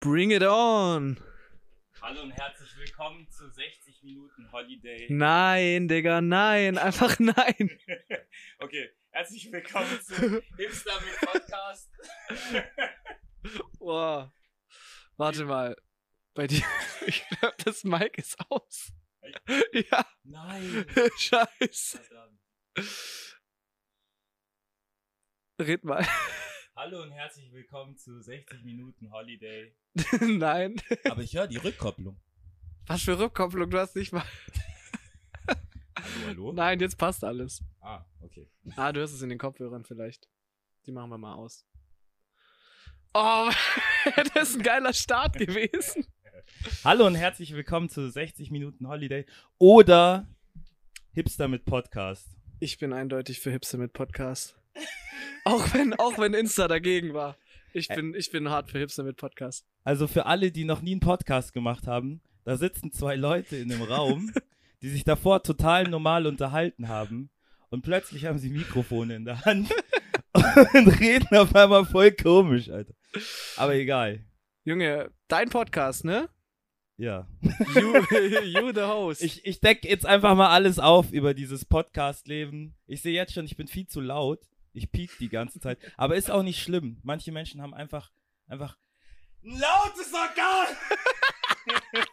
Bring it on! Hallo und herzlich willkommen zu 60 Minuten Holiday. Nein, Digga, nein, einfach nein. okay, herzlich willkommen zu Hipster mit Podcast. Boah. Warte mal. Bei dir, ich glaube, das Mic ist aus. Ja, Nein. scheiße. Verdammt. Red mal. Hallo und herzlich willkommen zu 60 Minuten Holiday. Nein. Aber ich höre die Rückkopplung. Was für Rückkopplung, du hast nicht mal. Hallo, hallo? Nein, jetzt passt alles. Ah, okay. Ah, du hörst es in den Kopfhörern vielleicht. Die machen wir mal aus. Oh, das ist ein geiler Start gewesen. Hallo und herzlich willkommen zu 60 Minuten Holiday oder Hipster mit Podcast. Ich bin eindeutig für Hipster mit Podcast. Auch wenn, auch wenn Insta dagegen war. Ich bin, ich bin hart für Hipster mit Podcast. Also für alle, die noch nie einen Podcast gemacht haben, da sitzen zwei Leute in einem Raum, die sich davor total normal unterhalten haben und plötzlich haben sie Mikrofone in der Hand und reden auf einmal voll komisch, Alter. Aber egal. Junge, dein Podcast, ne? Ja. You, you the host. Ich, ich decke jetzt einfach mal alles auf über dieses Podcast-Leben. Ich sehe jetzt schon, ich bin viel zu laut. Ich piek die ganze Zeit. Aber ist auch nicht schlimm. Manche Menschen haben einfach, einfach ein lautes Organ.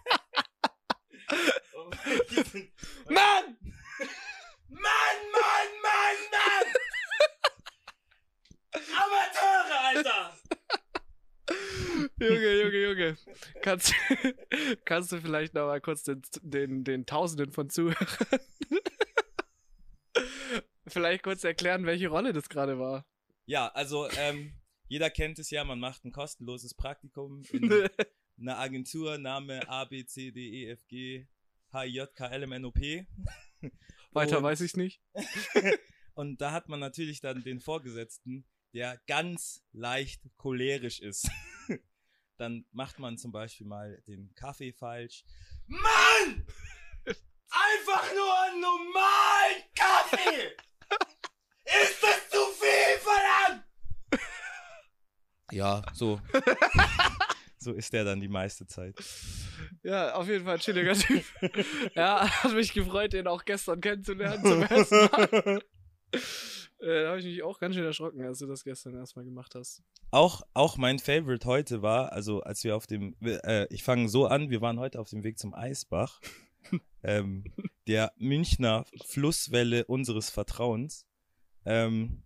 Mann! Mann, Mann, Mann, Mann! Amateure, Alter! Junge, Junge, Junge. Kannst, kannst du vielleicht noch mal kurz den, den, den Tausenden von Zuhörern vielleicht kurz erklären, welche Rolle das gerade war? Ja, also, ähm, jeder kennt es ja, man macht ein kostenloses Praktikum in einer Agentur, Name A, B, C, D, E, F, G, H, I, J, K, L, M, N, O, P. Weiter Und- weiß ich nicht. Und da hat man natürlich dann den Vorgesetzten, der ganz leicht cholerisch ist. dann macht man zum Beispiel mal den Kaffee falsch. Mann! Einfach nur einen normalen Kaffee! Ist das zu viel, verdammt? Ja, so. so ist der dann die meiste Zeit. Ja, auf jeden Fall ein chilliger Typ. ja, hat mich gefreut, den auch gestern kennenzulernen zum ersten Mal. Äh, da habe ich mich auch ganz schön erschrocken, als du das gestern erstmal gemacht hast. Auch, auch mein Favorite heute war, also als wir auf dem, äh, ich fange so an, wir waren heute auf dem Weg zum Eisbach, ähm, der Münchner Flusswelle unseres Vertrauens. Ähm,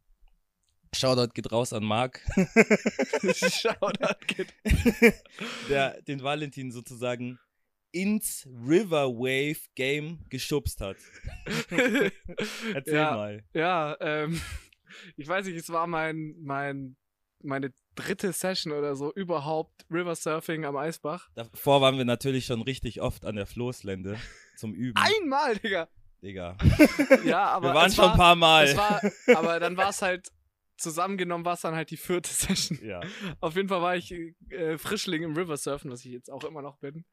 Shoutout geht raus an Marc, Shoutout, Kid. der den Valentin sozusagen ins River Wave Game geschubst hat. Erzähl Ja. mal. Ja, ähm, ich weiß nicht, es war mein, mein, meine dritte Session oder so überhaupt River Surfing am Eisbach. Davor waren wir natürlich schon richtig oft an der Floßlände zum Üben. Einmal, Digga! Digga. Ja, aber wir waren schon war, ein paar Mal. War, aber dann war es halt, zusammengenommen war es dann halt die vierte Session. ja. Auf jeden Fall war ich äh, Frischling im River Surfen, was ich jetzt auch immer noch bin.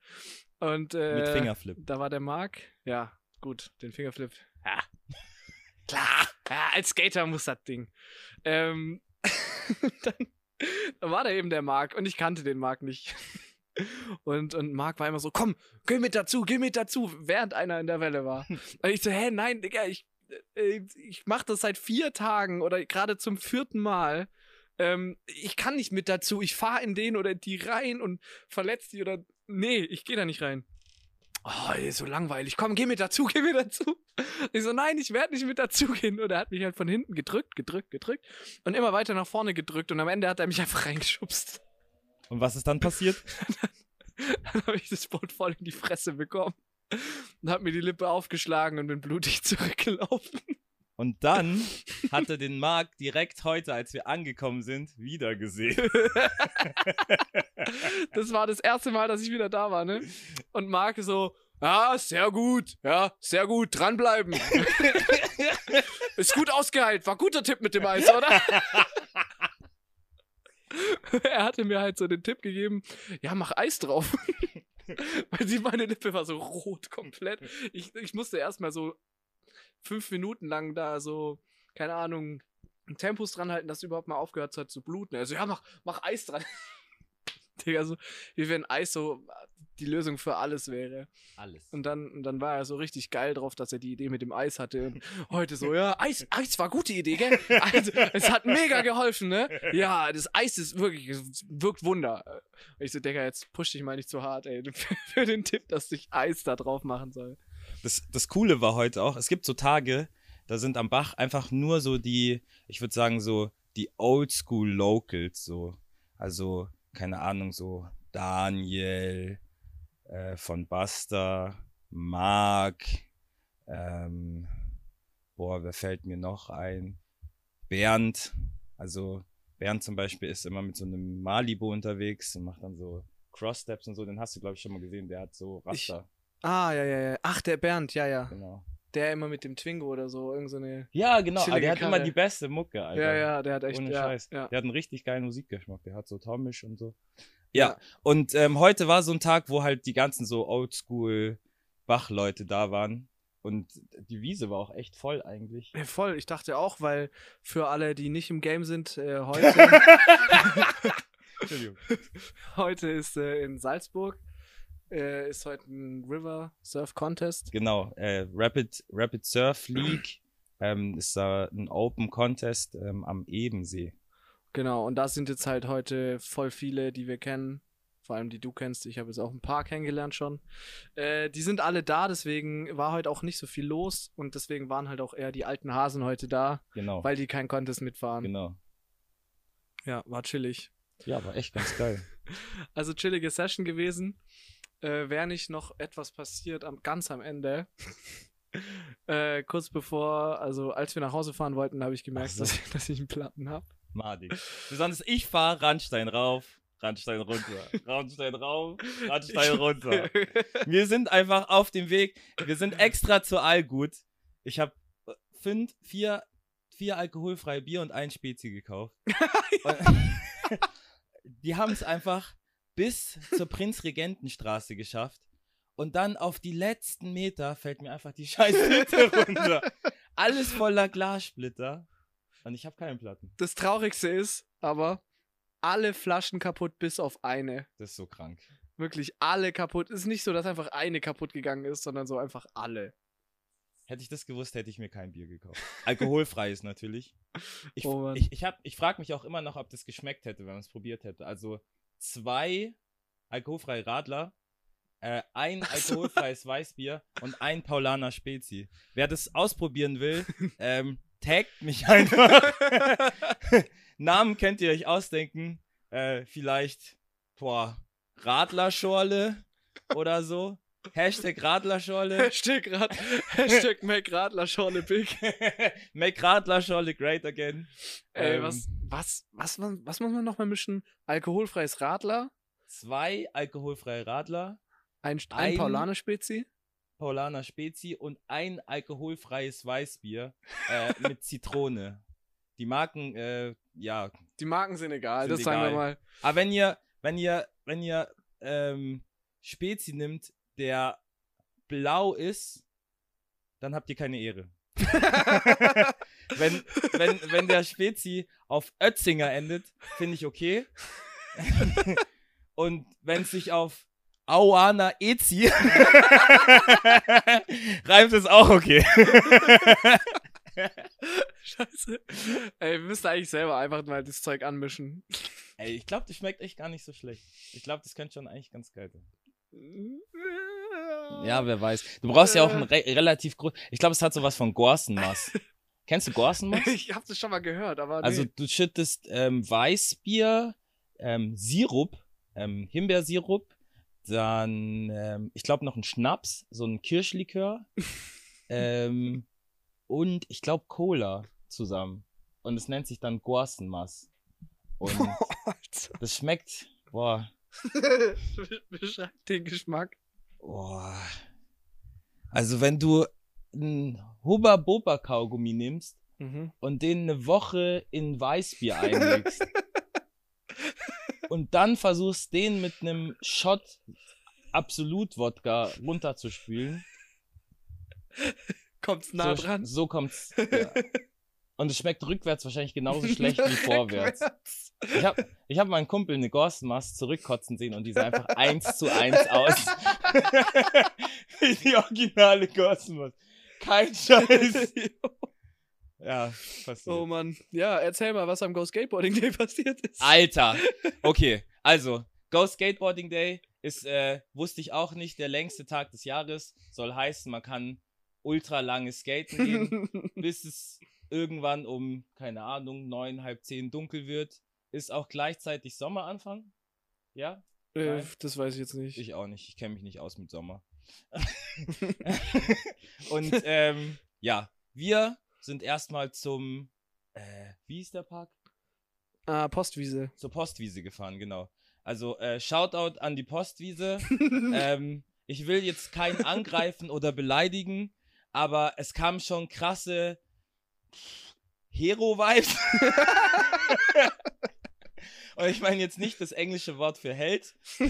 Und äh, Mit Fingerflip. Da war der Marc. Ja, gut, den Fingerflip. Ja. Klar, ja, als Skater muss das Ding. Ähm, dann, dann war da eben der Marc und ich kannte den Marc nicht. Und, und Marc war immer so, komm, geh mit dazu, geh mit dazu, während einer in der Welle war. Und ich so, hä, nein, Digga, ich, ich mach das seit vier Tagen oder gerade zum vierten Mal. Ähm, ich kann nicht mit dazu, ich fahr in den oder die rein und verletzt die oder. Nee, ich gehe da nicht rein. Oh, ey, so langweilig. Komm, geh mit dazu, geh mit dazu. Ich so, nein, ich werde nicht mit dazu gehen. Und er hat mich halt von hinten gedrückt, gedrückt, gedrückt und immer weiter nach vorne gedrückt. Und am Ende hat er mich einfach reingeschubst. Und was ist dann passiert? Dann habe ich das Boot voll in die Fresse bekommen. Und hab mir die Lippe aufgeschlagen und bin blutig zurückgelaufen. Und dann hat er den Marc direkt heute, als wir angekommen sind, wieder gesehen. Das war das erste Mal, dass ich wieder da war, ne? Und Marc so, ja, sehr gut, ja, sehr gut, dranbleiben. Ist gut ausgeheilt, war guter Tipp mit dem Eis, oder? er hatte mir halt so den Tipp gegeben, ja, mach Eis drauf. Weil sie, meine Lippe war so rot komplett. Ich, ich musste erstmal so fünf Minuten lang da so, keine Ahnung, Tempos dran halten, dass überhaupt mal aufgehört hat zu bluten. Also, ja, mach, mach Eis dran. Digga, so, wie wenn Eis so die Lösung für alles wäre. Alles. Und dann, und dann war er so richtig geil drauf, dass er die Idee mit dem Eis hatte. Und heute so, ja, Eis, Eis war gute Idee, gell? Also, es hat mega geholfen, ne? Ja, das Eis ist wirklich, es wirkt Wunder. Und ich so, Digga, jetzt push dich mal nicht zu hart, ey, für den Tipp, dass ich Eis da drauf machen soll. Das, das Coole war heute auch, es gibt so Tage, da sind am Bach einfach nur so die, ich würde sagen, so die Oldschool Locals, so. Also, keine Ahnung, so Daniel äh, von Buster, Mark, ähm, boah, wer fällt mir noch ein? Bernd, also Bernd zum Beispiel ist immer mit so einem Malibu unterwegs und macht dann so Crosssteps und so, den hast du, glaube ich, schon mal gesehen, der hat so Raster. Ah, ja, ja, ja. Ach, der Bernd, ja, ja. genau. Der immer mit dem Twingo oder so, irgend so eine. Ja, genau, der hat immer Karre. die beste Mucke, Alter. Ja, ja, der hat echt. Ohne ja, Scheiß. Ja. Der hat einen richtig geilen Musikgeschmack. Der hat so Tomisch und so. Ja, Ja. und ähm, heute war so ein Tag, wo halt die ganzen so Oldschool Bachleute da waren. Und die Wiese war auch echt voll eigentlich. Ja, voll, ich dachte auch, weil für alle, die nicht im Game sind, äh, heute, Entschuldigung. heute ist äh, in Salzburg, äh, ist heute ein River Surf Contest. Genau, äh, Rapid, Rapid Surf League ähm, ist da ein Open Contest ähm, am Ebensee. Genau, und da sind jetzt halt heute voll viele, die wir kennen. Vor allem die du kennst. Ich habe jetzt auch ein paar kennengelernt schon. Äh, die sind alle da, deswegen war heute auch nicht so viel los und deswegen waren halt auch eher die alten Hasen heute da, Genau. weil die kein Contest mitfahren. genau. Ja, war chillig. Ja, war echt ganz geil. Also chillige Session gewesen. Äh, Wäre nicht noch etwas passiert am, ganz am Ende. äh, kurz bevor, also als wir nach Hause fahren wollten, habe ich gemerkt, so. dass, ich, dass ich einen Platten habe. Madig. Besonders ich fahre Randstein rauf, Randstein runter, Randstein rauf, Randstein runter. Wir sind einfach auf dem Weg. Wir sind extra zu Allgut. Ich habe fünf, vier, vier alkoholfreie Bier und ein Spezi gekauft. Die haben es einfach bis zur Prinzregentenstraße geschafft. Und dann auf die letzten Meter fällt mir einfach die scheiß Hütte runter. Alles voller Glassplitter. Und ich habe keine Platten. Das Traurigste ist aber, alle Flaschen kaputt bis auf eine. Das ist so krank. Wirklich alle kaputt. Ist nicht so, dass einfach eine kaputt gegangen ist, sondern so einfach alle. Hätte ich das gewusst, hätte ich mir kein Bier gekauft. Alkoholfreies natürlich. Ich, Oh ich, ich, hab- ich frage mich auch immer noch, ob das geschmeckt hätte, wenn man es probiert hätte. Also zwei alkoholfreie Radler, äh, ein alkoholfreies Weißbier und ein Paulaner Spezi. Wer das ausprobieren will, ähm, taggt mich einfach. Namen könnt ihr euch ausdenken. Äh, vielleicht, boah, Radlerschorle oder so. Hashtag Radlerschorle. Hashtag, Rad, Hashtag Make Radler Schorle Big. Make Radlerschorle great again. Ey, Ähm, was, was, was, was, was muss man nochmal mischen? Alkoholfreies Radler, Zwei alkoholfreie Radler, ein, ein, Ein- Paulaner Spezi. Paulaner Spezi und ein alkoholfreies Weißbier äh, mit Zitrone. Die Marken, äh, ja. Die Marken sind egal, Sind das sagen wir egal. mal. Aber wenn ihr, wenn ihr, wenn ihr ähm, Spezi nimmt, der blau ist, dann habt ihr keine Ehre. wenn, wenn, wenn der Spezi auf Ötzinger endet, finde ich okay. Und wenn es sich auf Auana Ezi reimt es auch okay. Scheiße. Ey, wir müssen eigentlich selber einfach mal das Zeug anmischen. Ey, ich glaube, das schmeckt echt gar nicht so schlecht. Ich glaube, das könnte schon eigentlich ganz geil sein. Ja, wer weiß. Du brauchst ja auch ein re relativ groß. Ich glaube, es hat sowas von Gorsenmass. Kennst du Gorsenmass? Ich hab das schon mal gehört, aber Also nee. du schüttest ähm, Weißbier, ähm, Sirup, ähm, Himbeersirup, dann ähm, ich glaube noch einen Schnaps, so ein Kirschlikör ähm, und ich glaube Cola zusammen. Und es nennt sich dann Gorsenmass. Und das schmeckt, boah, Beschreib den Geschmack. boah. Also wenn du ein Hubba Boba Kaugummi nimmst Mhm. und den eine Woche in Weißbier einlegst und dann versuchst, den mit einem Shot Absolut-Wodka runterzuspülen. Kommt's nah so, dran. So kommt's. Ja. Und es schmeckt rückwärts wahrscheinlich genauso schlecht wie vorwärts. Ich habe ich hab meinen Kumpel eine Gorstenmast zurückkotzen sehen und die sah einfach eins zu eins aus. Wie die originale Gorstenmast. Kein Scheiß. Ja, passiert. oh Mann. Ja, erzähl mal, was am Go Skateboarding Day passiert ist. Alter. Okay, also, Go Skateboarding Day ist, äh, wusste ich auch nicht, der längste Tag des Jahres. Soll heißen, man kann ultra lange skaten gehen, bis es irgendwann um, keine Ahnung, neun, halb zehn dunkel wird. Ist auch gleichzeitig Sommeranfang. Ja? äh, das weiß ich jetzt nicht. Ich auch nicht. Ich kenne mich nicht aus mit Sommer. Und ähm, ja, wir sind erstmal zum, äh, wie ist der Park? ah, Postwiese. Zur Postwiese gefahren, genau. Also äh, Shoutout an die Postwiese. ähm, ich will jetzt keinen angreifen oder beleidigen, aber es kamen schon krasse Hero-Vibes. Und ich meine jetzt nicht das englische Wort für Held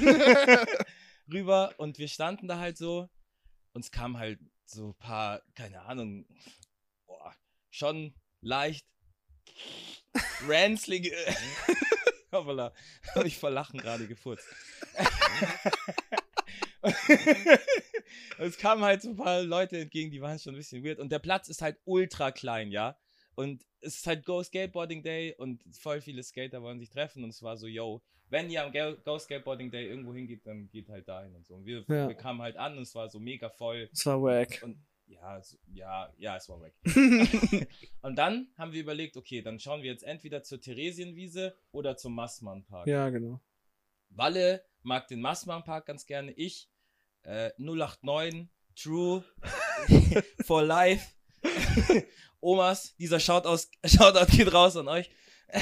rüber. Und wir standen da halt so. Uns kamen halt so ein paar, keine Ahnung, boah, schon leicht ranzlige. Hoppala, hab ich vor Lachen gerade gefurzt. Es kamen halt so ein paar Leute entgegen, die waren schon ein bisschen weird. Und der Platz ist halt ultra klein, ja. Und es ist halt Go Skateboarding Day und voll viele Skater wollen sich treffen. Und es war so, yo, wenn ihr am Go Skateboarding Day irgendwo hingeht, dann geht halt dahin und so. Und wir, Ja. wir kamen halt an und es war so mega voll. Das war wack. Und ja, es- ja, ja, es war weg. und dann haben wir überlegt, okay, dann schauen wir jetzt entweder zur Theresienwiese oder zum Massmann-Park. ja, genau. Walle mag den Massmann-Park ganz gerne. Ich, äh, 089, True, for life. Omas, dieser Shoutout, Shoutout geht raus an euch.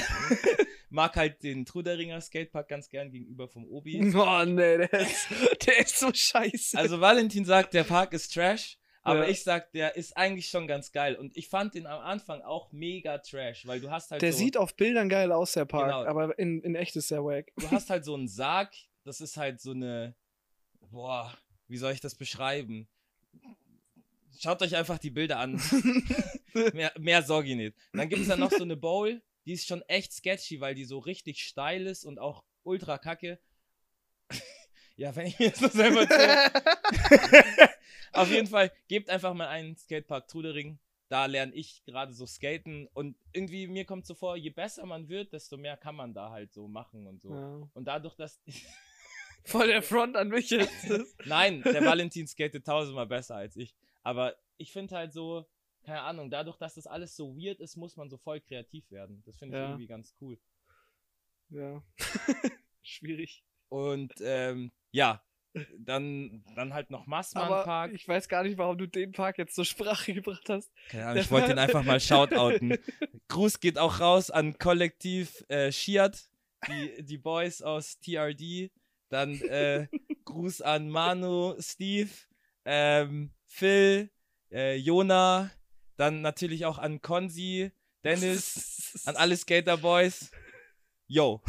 mag halt den Truderinger Skatepark ganz gern gegenüber vom Obi. Oh, nee, der ist, der ist so scheiße. Also Valentin sagt, der Park ist Trash, aber Ja. ich sag, der ist eigentlich schon ganz geil. Und ich fand den am Anfang auch mega Trash, weil du hast halt der so, sieht auf Bildern geil aus, der Park, Genau. aber in, in echt ist der wack. du hast halt so einen Sarg, das ist halt so eine, boah, wie soll ich das beschreiben? Schaut euch einfach die Bilder an. mehr, mehr sorge ich nicht. Dann gibt es dann noch so eine Bowl, die ist schon echt sketchy, weil die so richtig steil ist und auch ultra kacke. ja, wenn ich mir das so selber erzähle. Auf jeden Fall, gebt einfach mal einen Skatepark Trudering. Da lerne ich gerade so skaten und irgendwie mir kommt so vor, je besser man wird, desto mehr kann man da halt so machen und so. Ja. Und dadurch, dass. Voll der Front an mich jetzt. Nein, der Valentin skatet tausendmal besser als ich. Aber ich finde halt so, keine Ahnung, dadurch, dass das alles so weird ist, muss man so voll kreativ werden. Das finde ich Ja. irgendwie ganz cool. ja. Schwierig. Und ähm, ja, dann, dann halt noch Massmann Park. ich weiß gar nicht, warum du den Park jetzt zur Sprache gebracht hast. Keine Ahnung, ich wollte ihn einfach mal shoutouten. Gruß geht auch raus an Kollektiv äh, Shiat, die, die Boys aus TRD. Dann äh, Gruß an Manu, Steve, ähm, Phil, äh, Jona. Dann natürlich auch an Konzi, Dennis, an alle Skater Boys. Yo.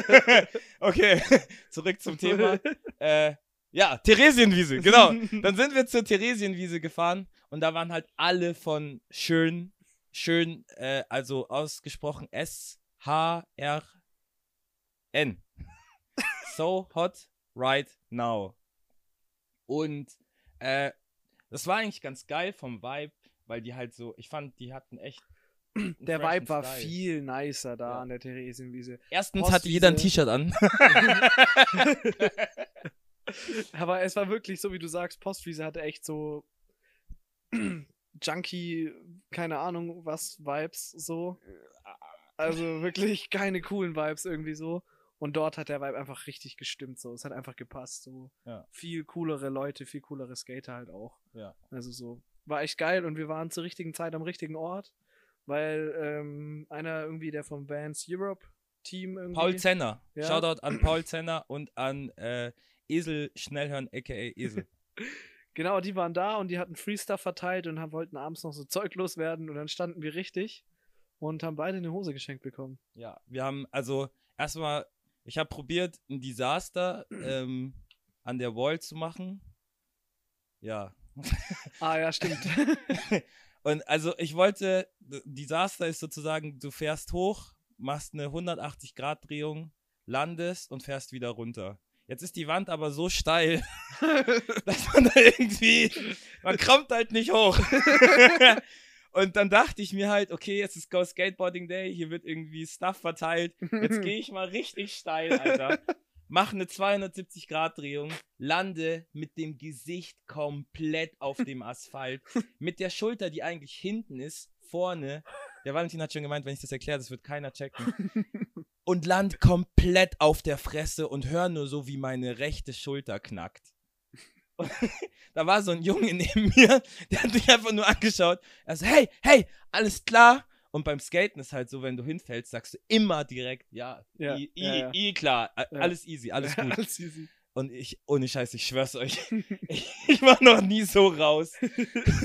okay, zurück zum Thema. Äh, ja, Theresienwiese, genau. Dann sind wir zur Theresienwiese gefahren und da waren halt alle von schön, schön, äh, also ausgesprochen S-H-R-N. So hot right now. Und äh, das war eigentlich ganz geil vom Vibe, weil die halt so, ich fand, die hatten echt. Der Vibe war Style. viel nicer da Ja. an der Theresienwiese. Erstens hatte jeder ein Postwiese. T-Shirt an. Aber es war wirklich so, wie du sagst, Postwiese hatte echt so Junkie, keine Ahnung was, Vibes so. Also wirklich keine coolen Vibes irgendwie so. Und dort hat der Vibe einfach richtig gestimmt so. Es hat einfach gepasst so. Ja. Viel coolere Leute, viel coolere Skater halt auch. Ja. Also so. War echt geil und wir waren zur richtigen Zeit am richtigen Ort. Weil ähm, einer irgendwie, der vom Vans Europe Team irgendwie. Paul Zenner. Ja. Shoutout an Paul Zenner und an äh, Esel Schnellhören, aka Esel. Genau, die waren da und die hatten Free Stuff verteilt und haben, wollten abends noch so Zeug loswerden und dann standen wir richtig und haben beide eine Hose geschenkt bekommen. Ja, wir haben, also erstmal, ich habe probiert, ein Desaster ähm, an der Wall zu machen. Ja. Ah ja, stimmt. Und also ich wollte, Desaster ist sozusagen, du fährst hoch, machst eine 180-Grad-Drehung, landest und fährst wieder runter. Jetzt ist die Wand aber so steil, dass man da irgendwie, man kommt halt nicht hoch. Und dann dachte ich mir halt, okay, jetzt ist Go Skateboarding Day, hier wird irgendwie Stuff verteilt. Jetzt gehe ich mal richtig steil, Alter. Mach eine 270-Grad-Drehung, lande mit dem Gesicht komplett auf dem Asphalt, mit der Schulter, die eigentlich hinten ist, vorne. Der Valentin hat schon gemeint, wenn ich das erkläre, das wird keiner checken und land komplett auf der Fresse und hör nur so, wie meine rechte Schulter knackt. Und da war so ein Junge neben mir, der hat mich einfach nur angeschaut. Er so, hey, hey, alles klar? Und beim Skaten ist halt so, wenn du hinfällst, sagst du immer direkt, ja, Ja, i, i, ja, ja. i klar, alles easy, alles gut. Alles easy. Und ich, ohne Scheiß, ich schwör's euch, ich, ich war noch nie so raus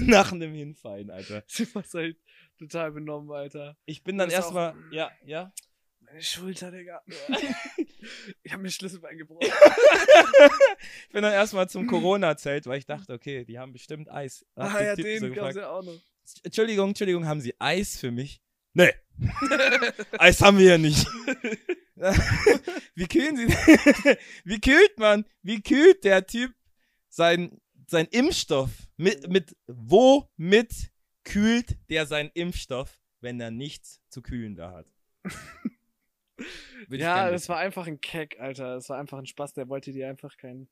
nach einem Hinfallen, Alter. Du warst halt total benommen, Alter. Ich bin dann erstmal, ja, ja. Meine Schulter, Digga. ich habe mir Schlüsselbein gebrochen. Ich bin dann erstmal zum Corona-Zelt, weil ich dachte, okay, die haben bestimmt Eis. Hab ah ja, Typen so den gab's gefragt, ja auch noch. Entschuldigung, Entschuldigung, haben Sie Eis für mich? Nee. Eis haben wir ja nicht. Wie kühlen Sie Wie kühlt man? Wie kühlt der Typ sein, sein Impfstoff? Mit, mit, womit kühlt der seinen Impfstoff, wenn er nichts zu kühlen da hat? Ja, das war einfach ein Keck, Alter. Das war einfach ein Spaß. Der wollte dir einfach kein,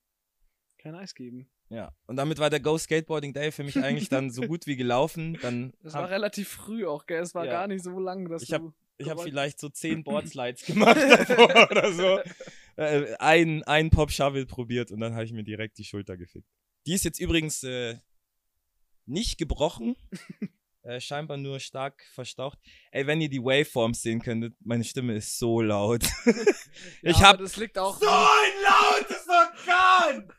kein Eis geben. Ja, und damit war der Go Skateboarding Day für mich eigentlich dann so gut wie gelaufen. Dann Das hab- war relativ früh auch, gell? Es war Ja. gar nicht so lang, dass Ich hab- du. Ich habe vielleicht so zehn Boardslides gemacht davor oder so. Äh, ein, ein Pop Shovel probiert und dann habe ich mir direkt die Schulter gefickt. Die ist jetzt übrigens äh, nicht gebrochen. äh, scheinbar nur stark verstaucht. Ey, wenn ihr die Waveforms sehen könntet, meine Stimme ist so laut. ich Ja, hab Das liegt auch. so ein lautes Organ!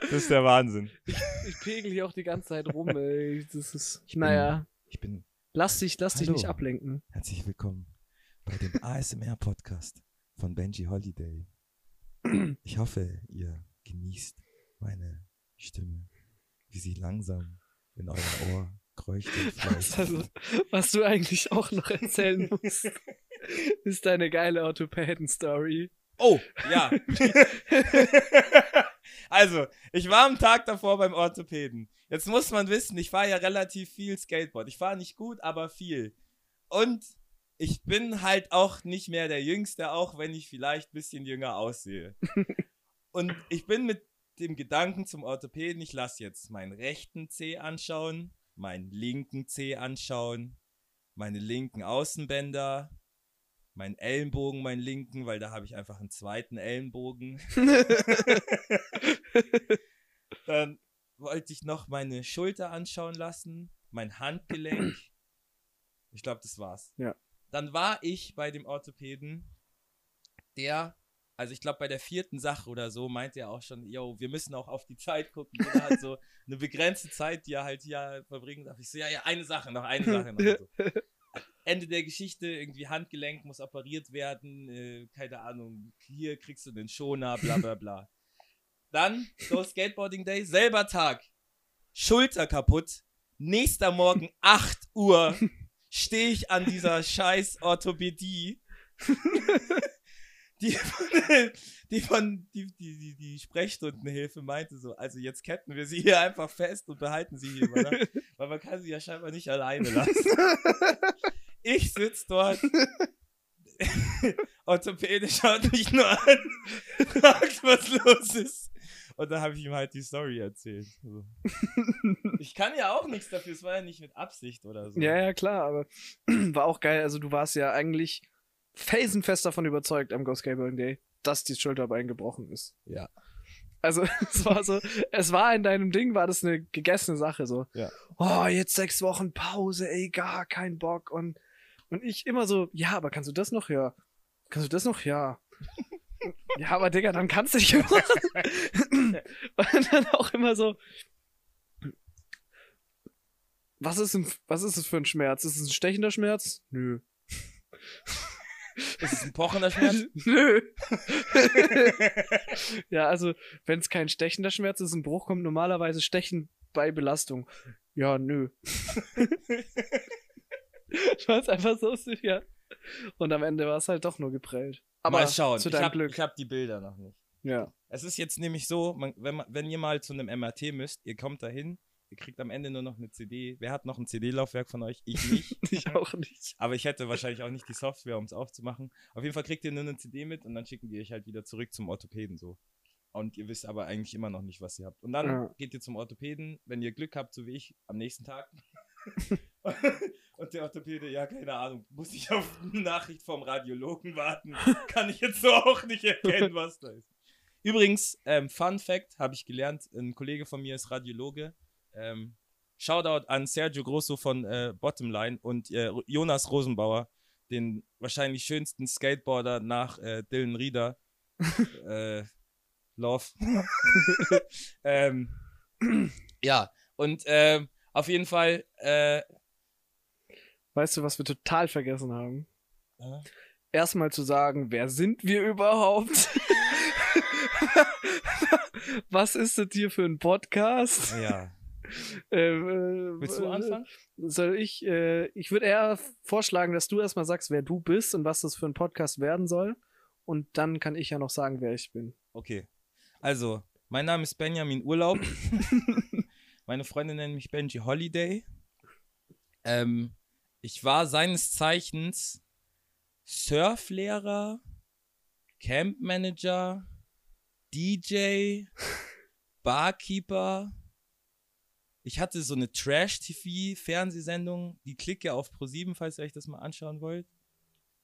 Das ist der Wahnsinn. Ich pegel hier auch die ganze Zeit rum, ey. Das ist. Naja. Ich bin Lass dich, lass dich Hallo. nicht ablenken. Herzlich willkommen bei dem ASMR-Podcast von Benji Holiday. Ich hoffe, ihr genießt meine Stimme, wie sie langsam in eurem Ohr und Was, also, was du eigentlich auch noch erzählen musst, ist deine geile Orthopäden-Story. Oh, ja. also, ich war am Tag davor beim Orthopäden. Jetzt muss man wissen, ich fahre ja relativ viel Skateboard. Ich fahre nicht gut, aber viel. Und ich bin halt auch nicht mehr der Jüngste, auch wenn ich vielleicht ein bisschen jünger aussehe. Und ich bin mit dem Gedanken zum Orthopäden, ich lasse jetzt meinen rechten Zeh anschauen, meinen linken Zeh anschauen, meine linken Außenbänder, meinen Ellenbogen, meinen linken, weil da habe ich einfach einen zweiten Ellenbogen. Dann wollte ich noch meine Schulter anschauen lassen, mein Handgelenk. Ich glaube, das war's. Ja. Dann war ich bei dem Orthopäden, der, also ich glaube, bei der vierten Sache oder so, meinte er auch schon, yo, wir müssen auch auf die Zeit gucken. Jeder hat so eine begrenzte Zeit, die er halt hier verbringen darf. Ich so, ja, ja, eine Sache noch, eine Sache noch. So. Ende der Geschichte, irgendwie Handgelenk muss operiert werden, äh, keine Ahnung, hier kriegst du den Schoner, bla bla bla. Dann, Go Skateboarding Day, selber Tag, Schulter kaputt, nächster Morgen 8 Uhr stehe ich an dieser scheiß Orthopädie. Die von, die von die, die, die, die Sprechstundenhilfe meinte so, also jetzt ketten wir sie hier einfach fest und behalten sie hier, weil, weil man kann sie ja scheinbar nicht alleine lassen. Ich sitz dort. Orthopäde schaut mich nur an, fragt, was los ist. Und dann habe ich ihm halt die Story erzählt. So. Ich kann ja auch nichts dafür, es war ja nicht mit Absicht oder so. Ja, ja, klar, aber war auch geil. Also, du warst ja eigentlich felsenfest davon überzeugt am Go Skateboarding Day, dass die Schulterbein gebrochen ist. Ja. Also, es war so, es war in deinem Ding, war das eine gegessene Sache, so. Ja. Oh, jetzt sechs Wochen Pause, ey, gar kein Bock. Und, und ich immer so, ja, aber kannst du das noch? Ja. Kannst du das noch? Ja. ja, aber Digga, dann kannst du dich machen. Und dann auch immer so, was ist, ein, was ist es für ein Schmerz? Ist es ein stechender Schmerz? Nö. Ist es ein pochender Schmerz? Nö. ja, also, wenn es kein stechender Schmerz ist, ein Bruch kommt normalerweise Stechen bei Belastung. Ja, nö. ich war einfach so sicher. Und am Ende war es halt doch nur geprellt. Aber mal schauen. zu ich deinem habe Glück. hab die Bilder noch nicht. Ja. Es ist jetzt nämlich so, man, wenn, man, wenn ihr mal zu einem MRT müsst, ihr kommt dahin, ihr kriegt am Ende nur noch eine CD. Wer hat noch ein CD-Laufwerk von euch? Ich nicht. Ich auch nicht. Aber ich hätte wahrscheinlich auch nicht die Software, um es aufzumachen. Auf jeden Fall kriegt ihr nur eine CD mit und dann schicken die euch halt wieder zurück zum Orthopäden so. Und ihr wisst aber eigentlich immer noch nicht, was ihr habt. Und dann Ja. geht ihr zum Orthopäden, wenn ihr Glück habt, so wie ich, am nächsten Tag. und der Orthopäde, ja, keine Ahnung, muss ich auf eine Nachricht vom Radiologen warten? Kann ich jetzt so auch nicht erkennen, was da ist. Übrigens, ähm, Fun Fact, habe ich gelernt, ein Kollege von mir ist Radiologe. Ähm, Shoutout an Sergio Grosso von äh, Bottomline und äh, Jonas Rosenbauer, den wahrscheinlich schönsten Skateboarder nach äh, Dylan Rieder. äh, Love. ähm, ja, und ähm, auf jeden Fall, äh, Weißt du, was wir total vergessen haben? Erstmal zu sagen, wer sind wir überhaupt? was ist das hier für ein Podcast? ja. Ähm, äh, Willst du anfangen? Soll ich, äh, ich würde eher vorschlagen, dass du erstmal sagst, wer du bist und was das für ein Podcast werden soll. Und dann kann ich ja noch sagen, wer ich bin. Okay. Also, mein Name ist Benjamin Urlaub. Meine Freunde nennen mich Benji Holiday. Ähm, ich war seines Zeichens Surflehrer, Campmanager, DJ, Barkeeper. Ich hatte so eine Trash-TV-Fernsehsendung, die Clique auf Pro7, falls ihr euch das mal anschauen wollt.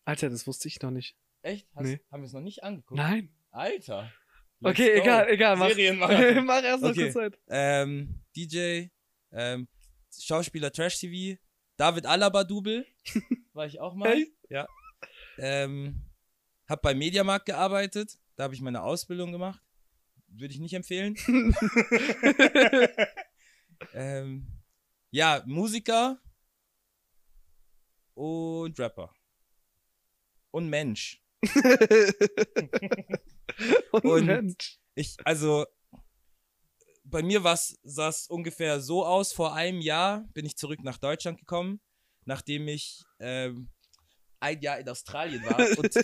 Alter, das wusste ich noch nicht. Echt? Hast, Nee. Haben wir es noch nicht angeguckt? Nein. Alter. Okay, go. egal, egal. Mach, Serienmarathon. mach erst noch Okay. kurz Zeit. ähm, DJ, ähm, Schauspieler Trash TV, David Alaba Double, war ich auch mal. Echt? Ja. Ähm, hab bei Mediamarkt gearbeitet, da habe ich meine Ausbildung gemacht. Würde ich nicht empfehlen. ähm, ja, Musiker und Rapper. Und Mensch. und, Und- Mensch. Ich, also, bei mir sah es ungefähr so aus. Vor einem Jahr bin ich zurück nach Deutschland gekommen, nachdem ich ähm, ein Jahr in Australien war. Und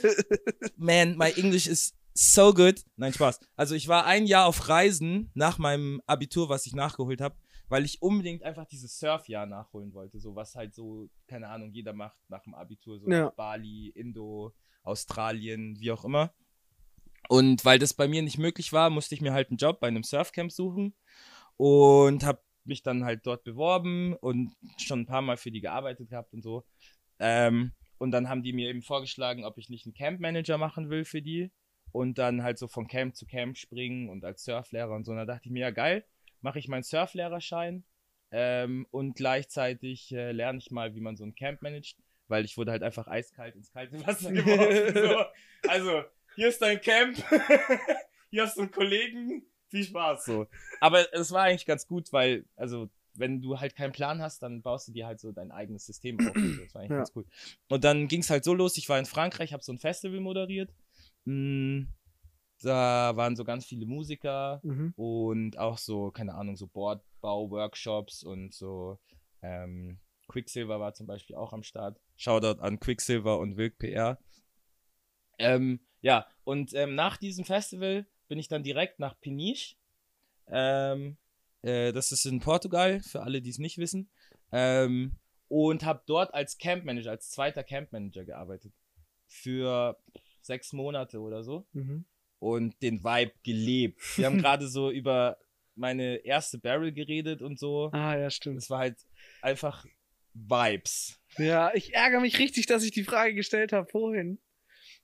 man, my English is so good. Nein, Spaß. Also ich war ein Jahr auf Reisen nach meinem Abitur, was ich nachgeholt habe, weil ich unbedingt einfach dieses Surfjahr nachholen wollte. So was halt so, keine Ahnung, jeder macht nach dem Abitur. So Ja. Bali, Indo, Australien, wie auch immer. Und weil das bei mir nicht möglich war, musste ich mir halt einen Job bei einem Surfcamp suchen und habe mich dann halt dort beworben und schon ein paar Mal für die gearbeitet gehabt und so. Ähm, und dann haben die mir eben vorgeschlagen, ob ich nicht einen Campmanager machen will für die und dann halt so von Camp zu Camp springen und als Surflehrer und so. Und da dachte ich mir, ja geil, mache ich meinen Surflehrerschein ähm, und gleichzeitig äh, lerne ich mal, wie man so ein Camp managt, weil ich wurde halt einfach eiskalt ins kalte Wasser geworfen. so. Also, hier ist dein Camp, hier hast du einen Kollegen, viel Spaß so. Aber es war eigentlich ganz gut, weil, also, wenn du halt keinen Plan hast, dann baust du dir halt so dein eigenes System auf. Das war eigentlich Ja. ganz cool. Und dann ging es halt so los, ich war in Frankreich, habe so ein Festival moderiert. Mm, Da waren so ganz viele Musiker Mhm. und auch so, keine Ahnung, so Bordbau-Workshops und so. Ähm, Quicksilver war zum Beispiel auch am Start. Shoutout an Quicksilver und Wilk PR. Ähm, ja, und ähm, nach diesem Festival bin ich dann direkt nach Peniche. Ähm, äh, das ist in Portugal, für alle, die es nicht wissen. Ähm, und habe dort als Campmanager, als zweiter Campmanager gearbeitet. Für sechs Monate oder so Mhm. Und den Vibe gelebt. Wir haben gerade so über meine erste Barrel geredet und so. Ah, ja, stimmt. Es war halt einfach Vibes. Ja, ich ärgere mich richtig, dass ich die Frage gestellt habe vorhin.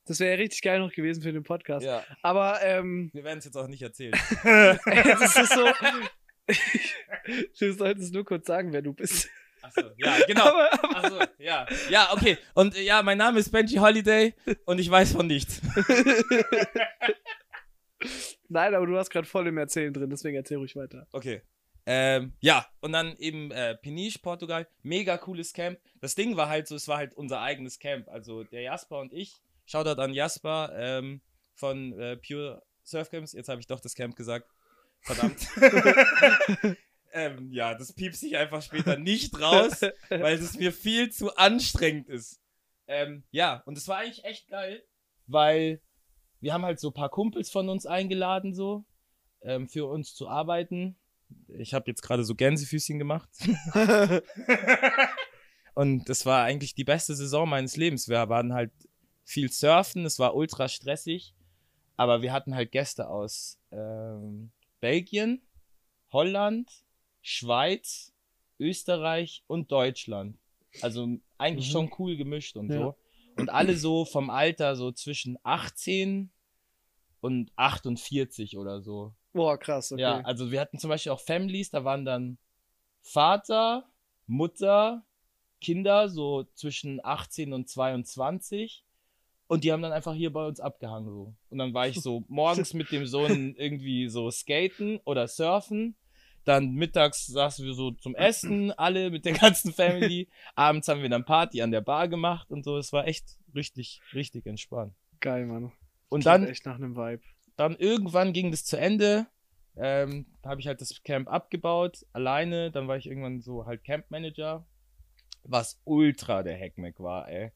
Das wäre ja richtig geil noch gewesen für den Podcast. Ja, Aber, ähm, wir werden es jetzt auch nicht erzählen. es ist so. du solltest nur kurz sagen, wer du bist. Achso, ja, genau. Aber, aber, Achso, ja. Ja, okay. Und äh, ja, mein Name ist Benji Holiday und ich weiß von nichts. nein, aber du warst gerade voll im Erzählen drin, deswegen erzähl ruhig weiter. Okay. Ähm, ja, und dann eben äh, Peniche, Portugal. Mega cooles Camp. Das Ding war halt so, es war halt unser eigenes Camp. Also der Jasper und ich, Shoutout an Jasper ähm, von äh, Pure Surf Camps. Jetzt habe ich doch das Camp gesagt. Verdammt. Ähm, ja, das piepst ich einfach später nicht raus, weil es mir viel zu anstrengend ist. Ähm, ja, und es war eigentlich echt geil, weil wir haben halt so ein paar Kumpels von uns eingeladen, so, ähm, für uns zu arbeiten. Ich habe jetzt gerade so Gänsefüßchen gemacht. und das war eigentlich die beste Saison meines Lebens. Wir waren halt viel surfen, es war ultra stressig, aber wir hatten halt Gäste aus ähm, Belgien, Holland, Schweiz, Österreich und Deutschland. Also eigentlich Mhm. schon cool gemischt und Ja. so. Und alle so vom Alter so zwischen 18 und 48 oder so. Boah, krass, okay. Ja, also wir hatten zum Beispiel auch Families, da waren dann Vater, Mutter, Kinder so zwischen 18 und 22 und die haben dann einfach hier bei uns abgehangen so. Und dann war ich so morgens mit dem Sohn irgendwie so skaten oder surfen. Dann mittags saßen wir so zum Essen, alle mit der ganzen Family. Abends haben wir dann Party an der Bar gemacht und so. Es war echt richtig, richtig entspannt. Geil, Mann. Und Klingt dann echt nach einem Vibe. dann irgendwann ging das zu Ende. Ähm, habe ich halt das Camp abgebaut, alleine. Dann war ich irgendwann so halt Campmanager, was ultra der Hackmack war, ey.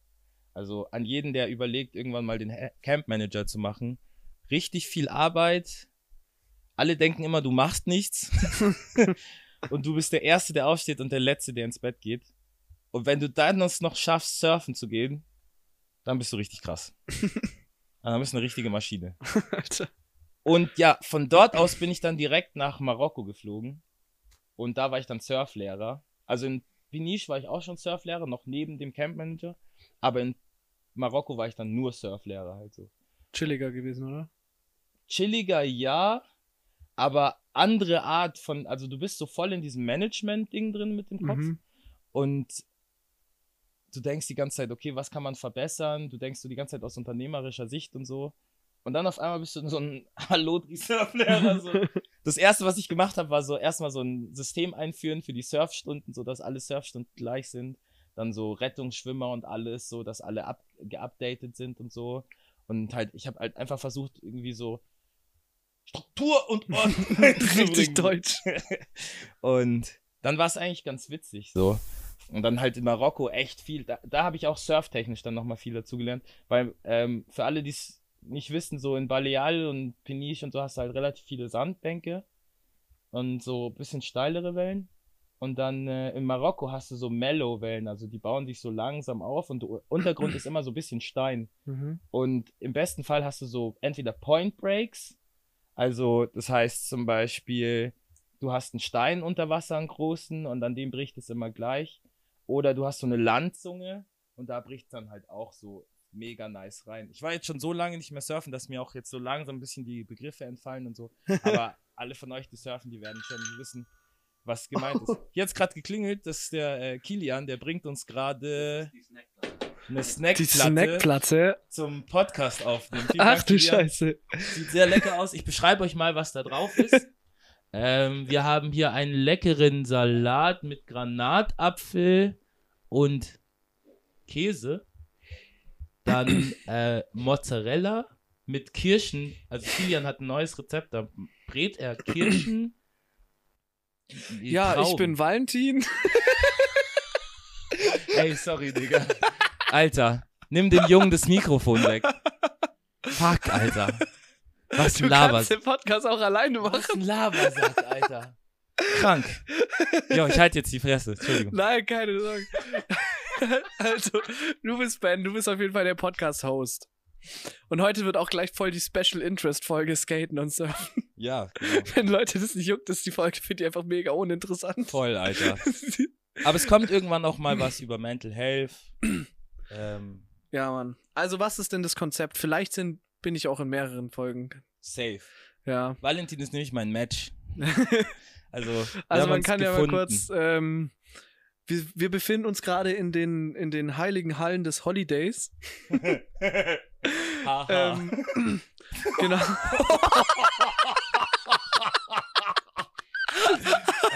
Also an jeden, der überlegt, irgendwann mal den Campmanager zu machen. Richtig viel Arbeit. Alle denken immer, du machst nichts. und du bist der Erste, der aufsteht und der Letzte, der ins Bett geht. Und wenn du dann es noch schaffst, surfen zu gehen, dann bist du richtig krass. dann bist du eine richtige Maschine. Alter. Und ja, von dort aus bin ich dann direkt nach Marokko geflogen. Und da war ich dann Surflehrer. Also in Peniche war ich auch schon Surflehrer, noch neben dem Campmanager. Aber in Marokko war ich dann nur Surflehrer halt so. Chilliger gewesen, oder? Chilliger ja, aber andere Art von, also du bist so voll in diesem Management-Ding drin mit dem Kopf. Mhm. Und du denkst die ganze Zeit, okay, was kann man verbessern? Du denkst so die ganze Zeit aus unternehmerischer Sicht und so. Und dann auf einmal bist du so ein Hallo-Surflehrer. So. Das erste, was ich gemacht habe, war so erstmal so ein System einführen für die Surfstunden, so dass alle Surfstunden gleich sind. Dann so Rettungsschwimmer und alles, so dass alle up geupdatet sind und so. Und halt, ich habe halt einfach versucht, irgendwie so Struktur und Ordnung Richtig deutsch. Und dann war es eigentlich ganz witzig so. Und dann halt in Marokko echt viel. Da, da habe ich auch surftechnisch dann nochmal viel dazugelernt. Weil ähm, für alle, die es nicht wissen, so in Baleal und Peniche und so hast du halt relativ viele Sandbänke und so ein bisschen steilere Wellen. Und dann äh, in Marokko hast du so Mellow-Wellen, also die bauen sich so langsam auf und der Untergrund ist immer so ein bisschen Stein. Mhm. Und im besten Fall hast du so entweder Point Breaks, also das heißt zum Beispiel, du hast einen Stein unter Wasser, einen großen, und an dem bricht es immer gleich. Oder du hast so eine Landzunge und da bricht es dann halt auch so mega nice rein. Ich war jetzt schon so lange nicht mehr surfen, dass mir auch jetzt so langsam ein bisschen die Begriffe entfallen und so. Aber alle von euch, die surfen, die werden schon wissen, was gemeint ist. Jetzt gerade geklingelt, das ist der äh, Kilian, der bringt uns gerade eine Die Snackplatte Snackplatte. zum Podcast aufnehmen. Vielen Ach Dank, du. Scheiße. Sieht sehr lecker aus. Ich beschreibe euch mal, was da drauf ist. ähm, wir haben hier einen leckeren Salat mit Granatapfel und Käse. Dann äh, Mozzarella mit Kirschen. Also Kilian hat ein neues Rezept. Da brät er Kirschen. Ja, ich Trauben. bin Valentin. Ey, sorry, Digga. Alter, nimm dem Jungen das Mikrofon weg. Fuck, Alter. Was Du ein kannst Labers. den Podcast auch alleine Was machen. ein Labersack, Alter. Krank. Jo, ich halte jetzt die Fresse. Entschuldigung. Nein, keine Sorge. also, du bist Ben, du bist auf jeden Fall der Podcast-Host. Und heute wird auch gleich voll die Special Interest Folge Skaten und Surfen. Ja, genau. Wenn Leute das nicht juckt, ist die Folge für die einfach mega uninteressant. voll, Alter. Aber es kommt irgendwann auch mal was über Mental Health. Ähm, ja, Mann. Also, was ist denn das Konzept? Vielleicht sind, bin ich auch in mehreren Folgen. safe. Ja. Valentin ist nämlich mein Match. Also, Also man kann ja gefunden. mal kurz, ähm, wir, wir befinden uns gerade in den, in den heiligen Hallen des Holidays. Haha. Ähm, genau.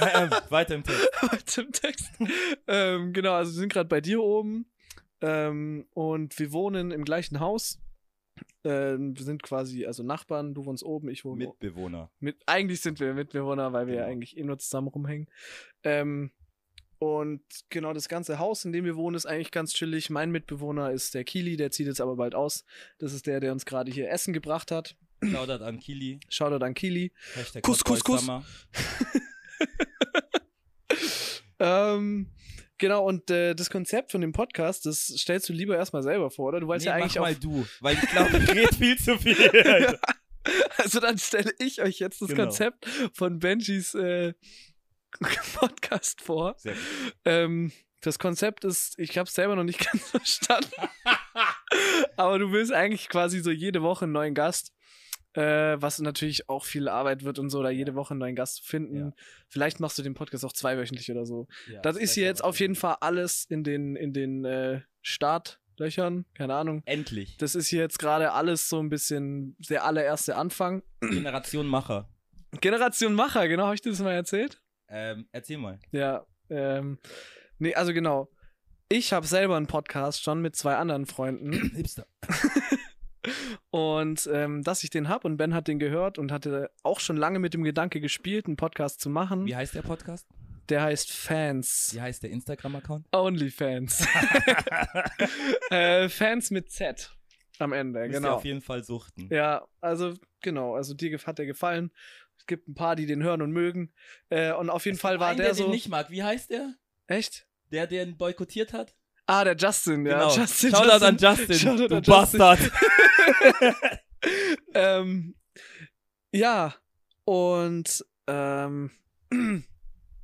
äh, weiter im Text. Zum Text. ähm, genau, also wir sind gerade bei dir oben ähm, und wir wohnen im gleichen Haus. Äh, wir sind quasi, also Nachbarn, du wohnst oben, ich wohne Mitbewohner. mit, eigentlich sind wir Mitbewohner, weil wir ja Genau. eigentlich eh nur zusammen rumhängen. Ähm, und genau das ganze Haus, in dem wir wohnen, ist eigentlich ganz chillig. Mein Mitbewohner ist der Kili, der zieht jetzt aber bald aus. Das ist der, der uns gerade hier Essen gebracht hat. Shoutout an Kili. Shoutout an Kili. Hashtag Kuss, Kuss, Kuss. Ähm, genau, und äh, das Konzept von dem Podcast, das stellst du lieber erstmal selber vor, oder? Du wolltest Nee, ja mach eigentlich mal auch. du, weil ich glaube, ich rede viel zu viel. Alter. Also dann stelle ich euch jetzt das Genau. Konzept von Benjis äh, Podcast vor. Sehr gut. Ähm, das Konzept ist, ich habe es selber noch nicht ganz verstanden. Aber du willst eigentlich quasi so jede Woche einen neuen Gast, äh, was natürlich auch viel Arbeit wird und so, da jede Woche einen neuen Gast zu finden. Ja. Vielleicht machst du den Podcast auch zweiwöchentlich oder so. Ja, das ist hier jetzt auf jeden. Fall alles in den, in den äh, Startlöchern, keine Ahnung. Endlich. Das ist hier jetzt gerade alles so ein bisschen der allererste Anfang. Generation Macher. Generation Macher, genau, habe ich dir das mal erzählt? Ähm, erzähl mal. Ja, ähm, nee, also genau. Ich habe selber einen Podcast schon mit zwei anderen Freunden Hipster. und ähm, dass ich den hab und Ben hat den gehört und hatte auch schon lange mit dem Gedanke gespielt, einen Podcast zu machen. Wie heißt der Podcast? Der heißt Fans. Wie heißt der Instagram-Account? Only Fans. äh, Fans mit Z am Ende, Müsst ihr genau. auf jeden Fall suchten. Ja, also genau, also dir hat der gefallen. Es gibt ein paar, die den hören und mögen. Äh, und auf jeden Fall war Einen, der, der so. den nicht mag. Wie heißt der? Echt? Der, der den boykottiert hat? Ah, der Justin, ja. genau. Justin, Shoutout an Justin. Shoutout du an Justin. Bastard. ähm, ja, und ähm,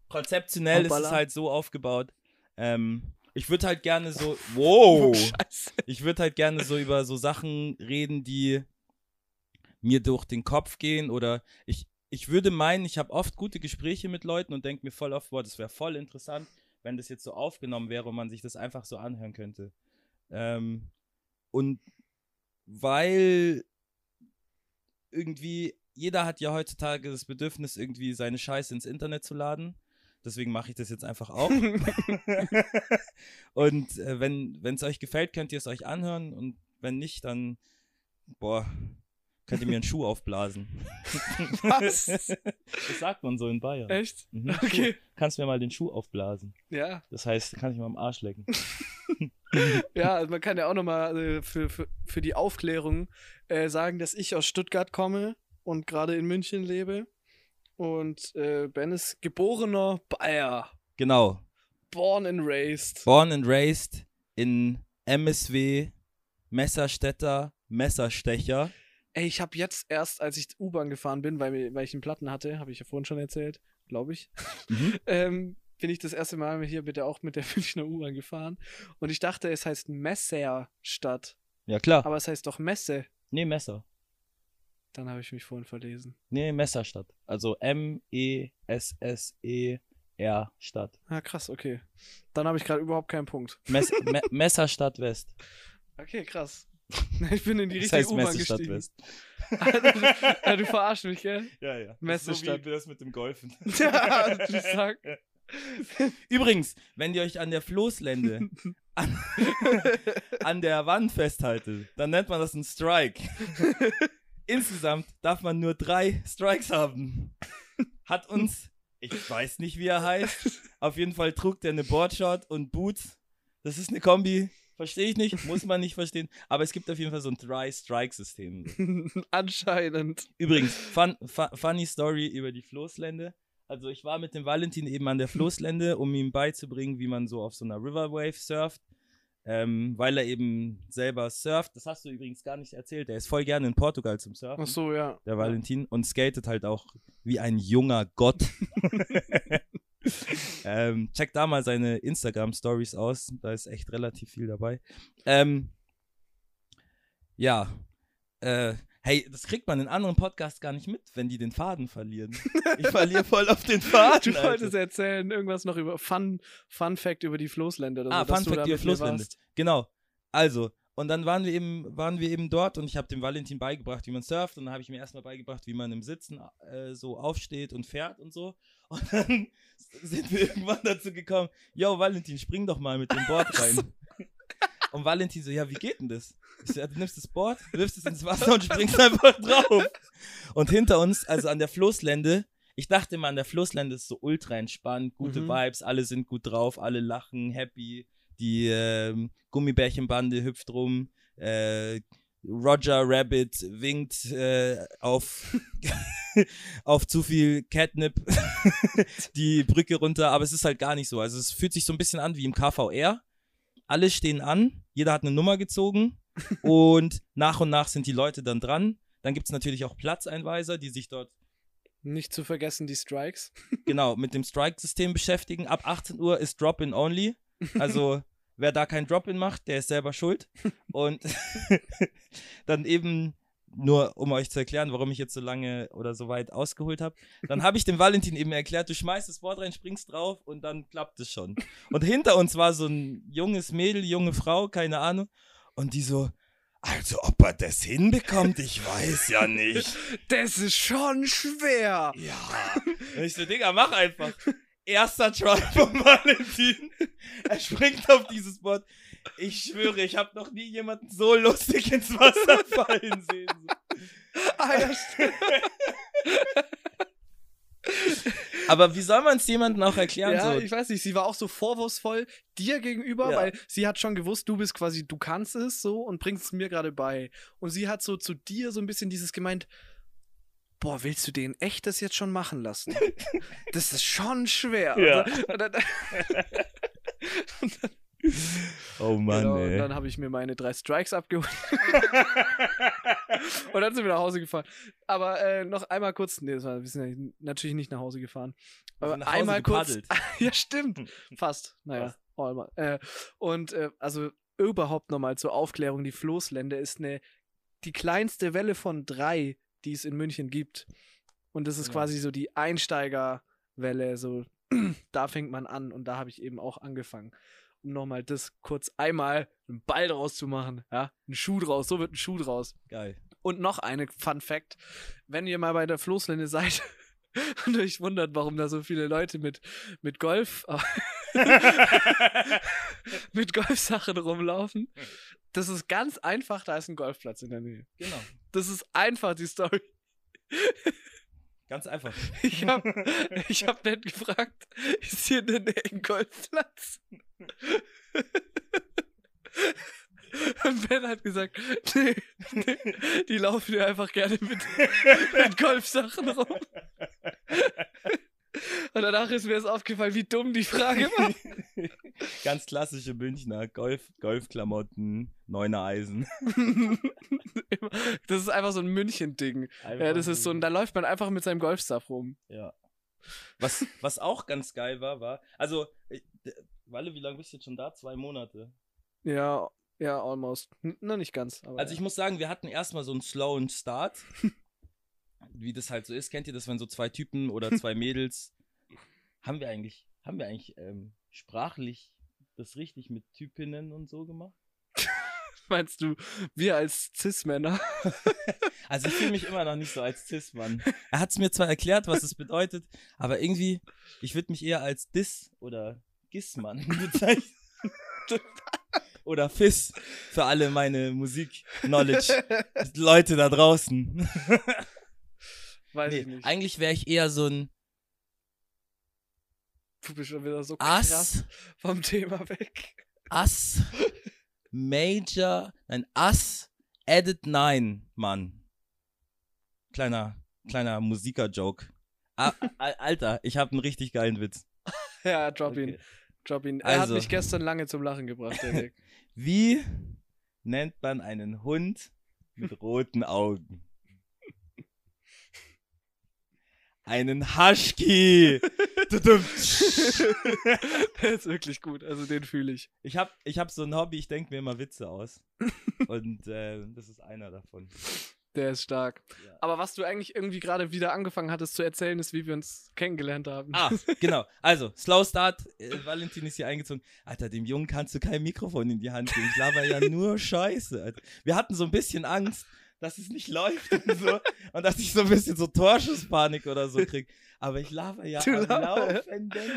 Konzeptionell ist es halt so aufgebaut. Ähm, ich würde halt gerne so. Wow! Scheiße. Ich würde halt gerne so über so Sachen reden, die mir durch den Kopf gehen oder ich, ich würde meinen, ich habe oft gute Gespräche mit Leuten und denke mir voll oft, boah, das wäre voll interessant, wenn das jetzt so aufgenommen wäre und man sich das einfach so anhören könnte. Ähm, und weil irgendwie jeder hat ja heutzutage das Bedürfnis, irgendwie seine Scheiße ins Internet zu laden. Deswegen mache ich das jetzt einfach auch. und äh, wenn es euch gefällt, könnt ihr es euch anhören. Und wenn nicht, dann, boah, könnt ihr mir einen Schuh aufblasen. Was? Das sagt man so in Bayern. Echt? Mhm. Okay. Schuh. Kannst mir mal den Schuh aufblasen. Ja. Das heißt, kann ich mal am Arsch lecken. Ja, also man kann ja auch nochmal äh, für, für, für die Aufklärung äh, sagen, dass ich aus Stuttgart komme und gerade in München lebe. Und äh, Ben ist geborener Bayer. Genau. Born and raised. Born and raised in MSW, Messerstetter, Messerstecher. Ey, ich habe jetzt erst, als ich U-Bahn gefahren bin, weil, weil ich einen Platten hatte, habe ich ja vorhin schon erzählt, glaube ich, Mhm. ähm, bin ich das erste Mal hier bitte auch mit der Münchner U-Bahn gefahren. Und ich dachte, es heißt Messerstadt. Ja, klar. Aber es heißt doch Messe. Nee, Messer. Dann habe ich mich vorhin verlesen. Nee, Messerstadt. Also M-E-S-S-E-R Stadt. Ah, krass, okay. Dann habe ich gerade überhaupt keinen Punkt. Mess Me Messerstadt West. Okay, krass. Ich bin in die richtige U-Bahn gestiegen. West. ja, du verarschst mich, gell? Ja, ja. Messestadt. So wie das mit dem Golfen. Ja, du sag. Übrigens, wenn ihr euch an der Floßlände an, an der Wand festhaltet, dann nennt man das ein Strike. Insgesamt darf man nur drei Strikes haben. Hat uns, ich weiß nicht, wie er heißt, auf jeden Fall trug der eine Boardshot und Boots. Das ist eine Kombi, verstehe ich nicht, muss man nicht verstehen. Aber es gibt auf jeden Fall so ein Three-Strike-System. Anscheinend. Übrigens, fun, fu funny Story über die Floßlände. Also ich war mit dem Valentin eben an der Floßlände, um ihm beizubringen, wie man so auf so einer Riverwave surft. Ähm, weil er eben selber surft. Das hast du übrigens gar nicht erzählt. Er ist voll gerne in Portugal zum Surfen. Ach so, ja. Der Valentin. Und skatet halt auch wie ein junger Gott. ähm, check da mal seine Instagram-Stories aus. Da ist echt relativ viel dabei. Ähm, ja. Äh, hey, das kriegt man in anderen Podcasts gar nicht mit, wenn die den Faden verlieren. Ich verliere voll auf den Faden. Du wolltest erzählen, irgendwas noch über Fun, Fun Fact über die Floßländer. Oder so, Ah, dass Fun Fact über warst. Genau. Also, und dann waren wir eben, waren wir eben dort und ich habe dem Valentin beigebracht, wie man surft und dann habe ich mir erstmal beigebracht, wie man im Sitzen äh, so aufsteht und fährt und so. Und dann sind wir irgendwann dazu gekommen, yo, Valentin, spring doch mal mit dem Board rein. Und Valentin so, ja, wie geht denn das? Ich so, ja, du nimmst das Board, wirfst es ins Wasser und springst einfach drauf. Und hinter uns, also an der Flusslände, ich dachte immer, an der Flusslände ist so ultra entspannt, gute Mhm. Vibes, alle sind gut drauf, alle lachen, happy. Die ähm, Gummibärchenbande hüpft rum. Äh, Roger Rabbit winkt äh, auf, auf zu viel Catnip die Brücke runter, aber es ist halt gar nicht so. Also es fühlt sich so ein bisschen an wie im KVR. Alle stehen an, jeder hat eine Nummer gezogen und nach und nach sind die Leute dann dran. Dann gibt es natürlich auch Platzeinweiser, die sich dort Nicht zu vergessen die Strikes. genau mit dem Strike-System beschäftigen. Ab 18 Uhr ist Drop-in only. Also wer da kein Drop-in macht, der ist selber schuld. Und dann eben nur, um euch zu erklären, warum ich jetzt so lange oder so weit ausgeholt habe, dann habe ich dem Valentin eben erklärt, du schmeißt das Board rein, springst drauf und dann klappt es schon. Und hinter uns war so ein junges Mädel, junge Frau, keine Ahnung. Und die so, also ob er das hinbekommt, ich weiß ja nicht. Das ist schon schwer. Ja. Und ich so, Digga, mach einfach. Erster Try von Valentin. Er springt auf dieses Board. Ich schwöre, ich habe noch nie jemanden so lustig ins Wasser fallen sehen. Ah, ja, stimmt. Aber wie soll man es jemandem auch erklären? ja, so? ich weiß nicht, sie war auch so vorwurfsvoll dir gegenüber, Ja. weil sie hat schon gewusst, du bist quasi, du kannst es so und bringst es mir gerade bei. Und sie hat so zu dir so ein bisschen dieses gemeint, boah, willst du den echt das jetzt schon machen lassen? Das ist schon schwer. Ja. Und dann, und dann, oh Mann, genau, und ey. dann habe ich mir meine drei Strikes abgeholt. und dann sind wir nach Hause gefahren. Aber äh, noch einmal kurz, nee, das war, wir sind natürlich nicht nach Hause gefahren. Aber nach Hause einmal kurz. gepaddelt. ja, stimmt. Fast. Naja, Fast. Äh, und äh, also überhaupt nochmal zur Aufklärung, die Floßlände ist eine, die kleinste Welle von drei, die es in München gibt. Und das ist Ja. quasi so die Einsteigerwelle, so da fängt man an und da habe ich eben auch angefangen. Um nochmal das kurz einmal einen Ball draus zu machen, ja, ein Schuh draus, so wird ein Schuh draus. Geil. Und noch eine Fun Fact: Wenn ihr mal bei der Floßlände seid und euch wundert, warum da so viele Leute mit, mit Golf, mit Golfsachen rumlaufen, das ist ganz einfach, da ist ein Golfplatz in der Nähe. genau. Das ist einfach die Story. Ganz einfach. Ich hab, ich hab nett gefragt, ist hier in der Nähe ein Golfplatz? Und Ben hat gesagt, nee, nee, die laufen ja einfach gerne mit, mit Golfsachen rum. Und danach ist mir es aufgefallen, wie dumm die Frage war. Ganz klassische Münchner Golf, Golfklamotten, Neuner Eisen. Das ist einfach so ein München-Ding. Ja, das ist so, ein, da läuft man einfach mit seinem Golfstuff rum. Ja. Was, was auch ganz geil war, war, also, äh, Walle, wie lange bist du jetzt schon da? Zwei Monate. Ja, ja, almost. N- Na, nicht ganz. Aber Also ich ja. muss sagen, wir hatten erstmal so einen slowen Start. wie das halt so ist. Kennt ihr das, wenn so zwei Typen oder zwei Mädels. haben wir eigentlich, haben wir eigentlich ähm, sprachlich das richtig mit Typinnen und so gemacht? Meinst du, wir als Cis-Männer? Also ich fühle mich immer noch nicht so als Cis-Mann. Er hat es mir zwar erklärt, was es bedeutet, aber irgendwie, ich würde mich eher als Dis oder Gis-Mann bezeichnen. oder Fis für alle meine Musik-Knowledge. Leute da draußen. Weiß ich Nee, nicht. eigentlich wäre ich eher so ein Du bist schon wieder so krass Ass, vom Thema weg. Ass, Major, ein Ass, Edit 9, Mann. Kleiner, kleiner Musiker-Joke. Ah, Al- Alter, ich habe einen richtig geilen Witz. Ja, drop ihn. Okay. Drop ihn. Er Also. hat mich gestern lange zum Lachen gebracht. Wie nennt man einen Hund mit roten Augen? Einen. Tudum. der ist wirklich gut. Also den fühle ich. ich habe ich hab so ein Hobby, ich denke mir immer Witze aus. Und äh, das ist einer davon. Der ist stark. Ja. Aber was du eigentlich irgendwie gerade wieder angefangen hattest zu erzählen, ist, wie wir uns kennengelernt haben. Ah, genau. Also, Slow Start. Äh, Valentin ist hier eingezogen. Alter, dem Jungen kannst du kein Mikrofon in die Hand geben. Ich laber ja nur Scheiße. Alter. Wir hatten so ein bisschen Angst, dass es nicht läuft und so. Und dass ich so ein bisschen so Torschusspanik oder so krieg. Aber ich laber ja Du am laber-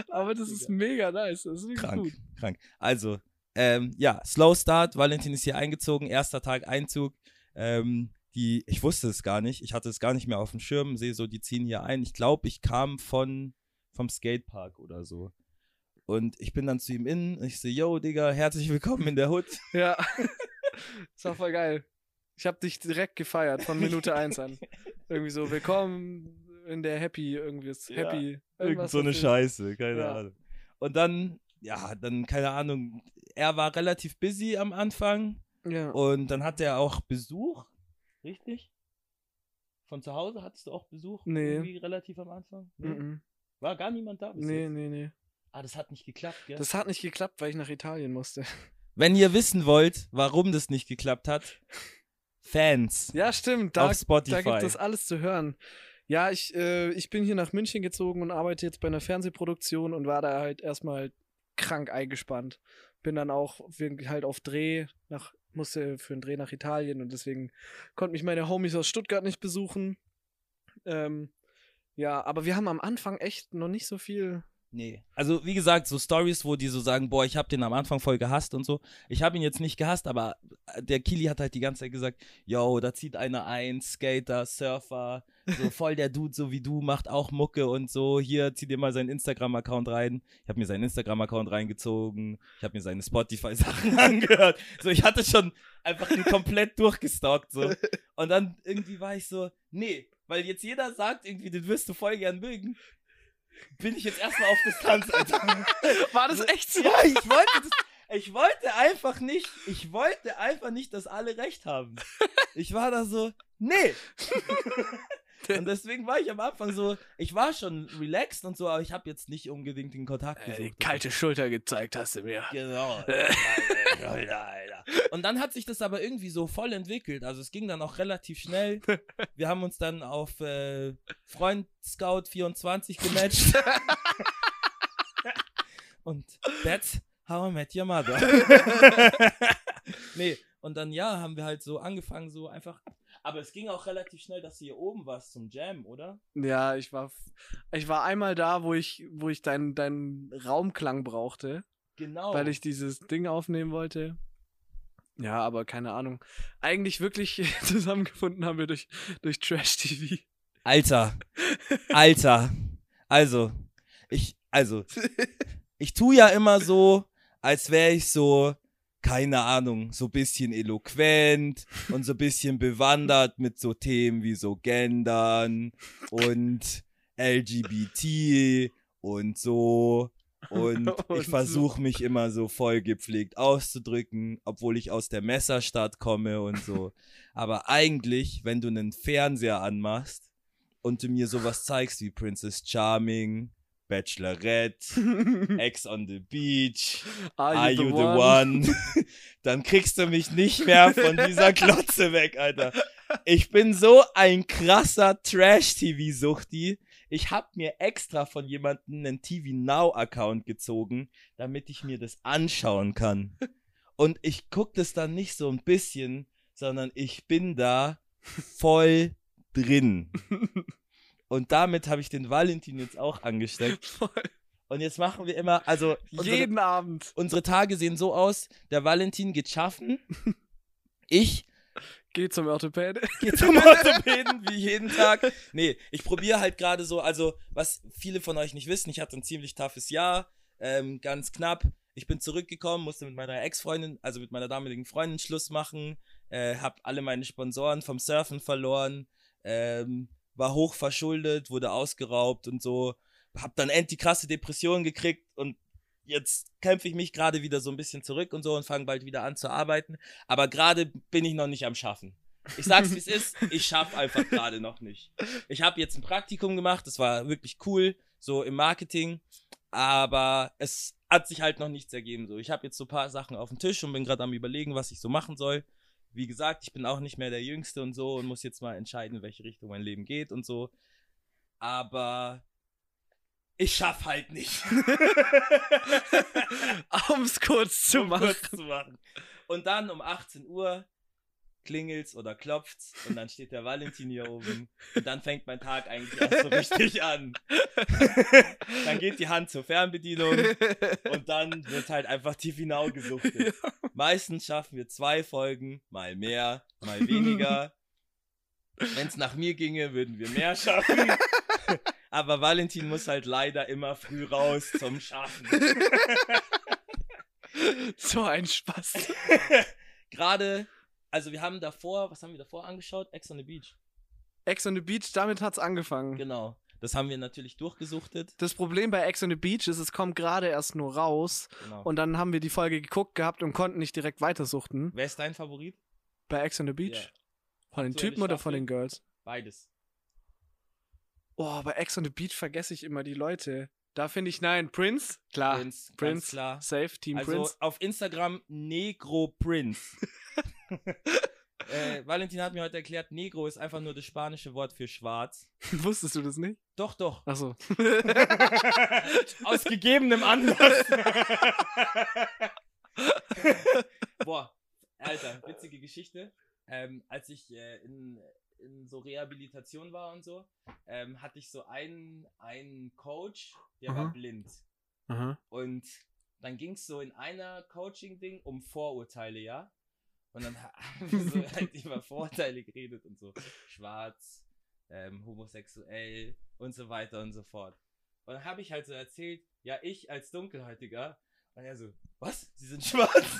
Aber das ist mega nice. Das ist krank, gut. krank. Also, Ähm, ja, Slow Start. Valentin ist hier eingezogen. Erster Tag Einzug. Ähm, die, ich wusste es gar nicht. Ich hatte es gar nicht mehr auf dem Schirm. Sehe so, die ziehen hier ein. Ich glaube, ich kam von vom Skatepark oder so. Und ich bin dann zu ihm in. Ich so, yo, Digga, herzlich willkommen in der Hood. Ja. das war voll geil. Ich habe dich direkt gefeiert von Minute 1 an. Irgendwie so, willkommen in der Happy, irgendwie ist Ja, Happy. Irgend so eine Scheiße, keine Ja. Ahnung. Und dann, ja, dann, keine Ahnung, er war relativ busy am Anfang Ja. und dann hat er auch Besuch, richtig? Von zu Hause hattest du auch Besuch? Nee. Irgendwie relativ am Anfang? Nee? Mhm. War gar niemand da bis Nee, jetzt? nee, nee. Ah, das hat nicht geklappt, gell? Das hat nicht geklappt, weil ich nach Italien musste. Wenn ihr wissen wollt, warum das nicht geklappt hat, Fans Ja, stimmt. Da, auf Spotify. da gibt es alles zu hören. Ja, ich, äh, ich bin hier nach München gezogen und arbeite jetzt bei einer Fernsehproduktion und war da halt erstmal krank eingespannt. Bin dann auch halt auf Dreh nach, musste für einen Dreh nach Italien und deswegen konnten mich meine Homies aus Stuttgart nicht besuchen. Ähm, ja, aber wir haben am Anfang echt noch nicht so viel. Nee. Also, wie gesagt, so Stories, wo die so sagen, boah, ich hab den am Anfang voll gehasst und so. Ich habe ihn jetzt nicht gehasst, aber äh, der Kili hat halt die ganze Zeit gesagt, yo, da zieht einer ein, Skater, Surfer, so voll der Dude, so wie du, macht auch Mucke und so. Hier, zieh dir mal seinen Instagram-Account rein. Ich habe mir seinen Instagram-Account reingezogen. Ich habe mir seine Spotify-Sachen angehört. So, ich hatte schon einfach ihn komplett durchgestalkt, so. Und dann irgendwie war ich so, nee, weil jetzt jeder sagt irgendwie, den wirst du voll gern mögen. Bin ich jetzt erstmal auf Distanz, Alter. War das echt so? Ja, ich wollte das, ich wollte einfach nicht, ich wollte einfach nicht, dass alle recht haben. Ich war da so, nee. Und deswegen war ich am Anfang so, ich war schon relaxed und so, aber ich habe jetzt nicht unbedingt den Kontakt Äh, gesucht. die kalte Schulter gezeigt hast du mir. Genau. Alter, Alter. Und dann hat sich das aber irgendwie so voll entwickelt. Also es ging dann auch relativ schnell. Wir haben uns dann auf äh, Freund Scout 24 gematcht. Und that's how I met your mother. nee, und dann ja, haben wir halt so angefangen, so einfach. Aber es ging auch relativ schnell, dass du hier oben warst zum Jam, oder? Ja, ich war, ich war einmal da, wo ich, wo ich deinen deinen Raumklang brauchte, Genau. weil ich dieses Ding aufnehmen wollte. Ja, aber keine Ahnung. Eigentlich wirklich zusammengefunden haben wir durch, durch Trash TV. Alter. Alter. Also, ich, also, ich tue ja immer so, als wäre ich so, keine Ahnung, so bisschen eloquent und so bisschen bewandert mit so Themen wie so Gendern und LGBT und so. Und, Und ich versuche mich immer so voll gepflegt auszudrücken, obwohl ich aus der Messerstadt komme und so. Aber eigentlich, wenn du einen Fernseher anmachst und du mir sowas zeigst wie Princess Charming, Bachelorette, Ex on the Beach, Are you the one? Dann kriegst du mich nicht mehr von dieser Klotze weg, Alter. Ich bin so ein krasser Trash-TV-Suchti. Ich hab mir extra von jemandem einen TV Now-Account gezogen, damit ich mir das anschauen kann. Und ich guck das dann nicht so ein bisschen, sondern ich bin da voll drin. Und damit habe ich den Valentin jetzt auch angesteckt. Voll. Und jetzt machen wir immer, also unsere, Jeden Abend. unsere Tage sehen so aus, der Valentin geht schaffen, ich Geh zum Orthopäde. gehe zum Orthopäden wie jeden Tag. Nee, ich probiere halt gerade so, also was viele von euch nicht wissen, ich hatte ein ziemlich toughes Jahr, ähm, ganz knapp. Ich bin zurückgekommen, musste mit meiner Ex-Freundin, also mit meiner damaligen Freundin Schluss machen, äh, hab alle meine Sponsoren vom Surfen verloren, ähm, war hoch verschuldet, wurde ausgeraubt und so, hab dann endlich krasse Depressionen gekriegt und jetzt kämpfe ich mich gerade wieder so ein bisschen zurück und so und fange bald wieder an zu arbeiten. Aber gerade bin ich noch nicht am Schaffen. Ich sag's wie es ist, ich schaff einfach gerade noch nicht. Ich habe jetzt ein Praktikum gemacht, das war wirklich cool, so im Marketing, aber es hat sich halt noch nichts ergeben. So, ich habe jetzt so ein paar Sachen auf dem Tisch und bin gerade am überlegen, was ich so machen soll. Wie gesagt, ich bin auch nicht mehr der Jüngste und so und muss jetzt mal entscheiden, in welche Richtung mein Leben geht und so. Aber ich schaff halt nicht. Um es kurz zu um machen. kurz zu machen. Und dann um 18 Uhr klingelt's oder klopft's und dann steht der Valentin hier oben und dann fängt mein Tag eigentlich erst so richtig an. dann geht die Hand zur Fernbedienung und dann wird halt einfach tief hinaus gesuchtet. Meistens schaffen wir zwei Folgen, mal mehr, mal weniger. Wenn es nach mir ginge, würden wir mehr schaffen. Aber Valentin muss halt leider immer früh raus zum Schaffen. so ein Spaß. Gerade, also wir haben davor, was haben wir davor angeschaut? Ex on the Beach. Ex on the Beach, damit hat's angefangen. Genau. Das haben wir natürlich durchgesuchtet. Das Problem bei Ex on the Beach ist, es kommt gerade erst nur raus. Genau. Und dann haben wir die Folge geguckt gehabt und konnten nicht direkt weitersuchten. Wer ist dein Favorit? Bei Ex on the Beach? Ja. Von den Typen oder von den Girls? Beides. Oh, bei Ex on the Beach vergesse ich immer die Leute. Da finde ich, nein, Prince, klar. Prince, Prince, klar. safe, Team Also Prince. auf Instagram Negro Prince. äh, Valentin hat mir heute erklärt, Negro ist einfach nur das spanische Wort für schwarz. Wusstest du das nicht? Doch, doch. Achso. Aus gegebenem Anlass. Boah, Alter, witzige Geschichte. Ähm, als ich äh, in, in so Rehabilitation war und so, ähm, hatte ich so einen, einen Coach, der war Aha. blind. Aha. Und dann ging es so in einer Coaching-Ding um Vorurteile, ja? Und dann ha- haben wir so halt über Vorurteile geredet und so. Schwarz, ähm, homosexuell und so weiter und so fort. Und dann habe ich halt so erzählt, ja, ich als Dunkelhäutiger. Und er so, was? Sie sind schwarz?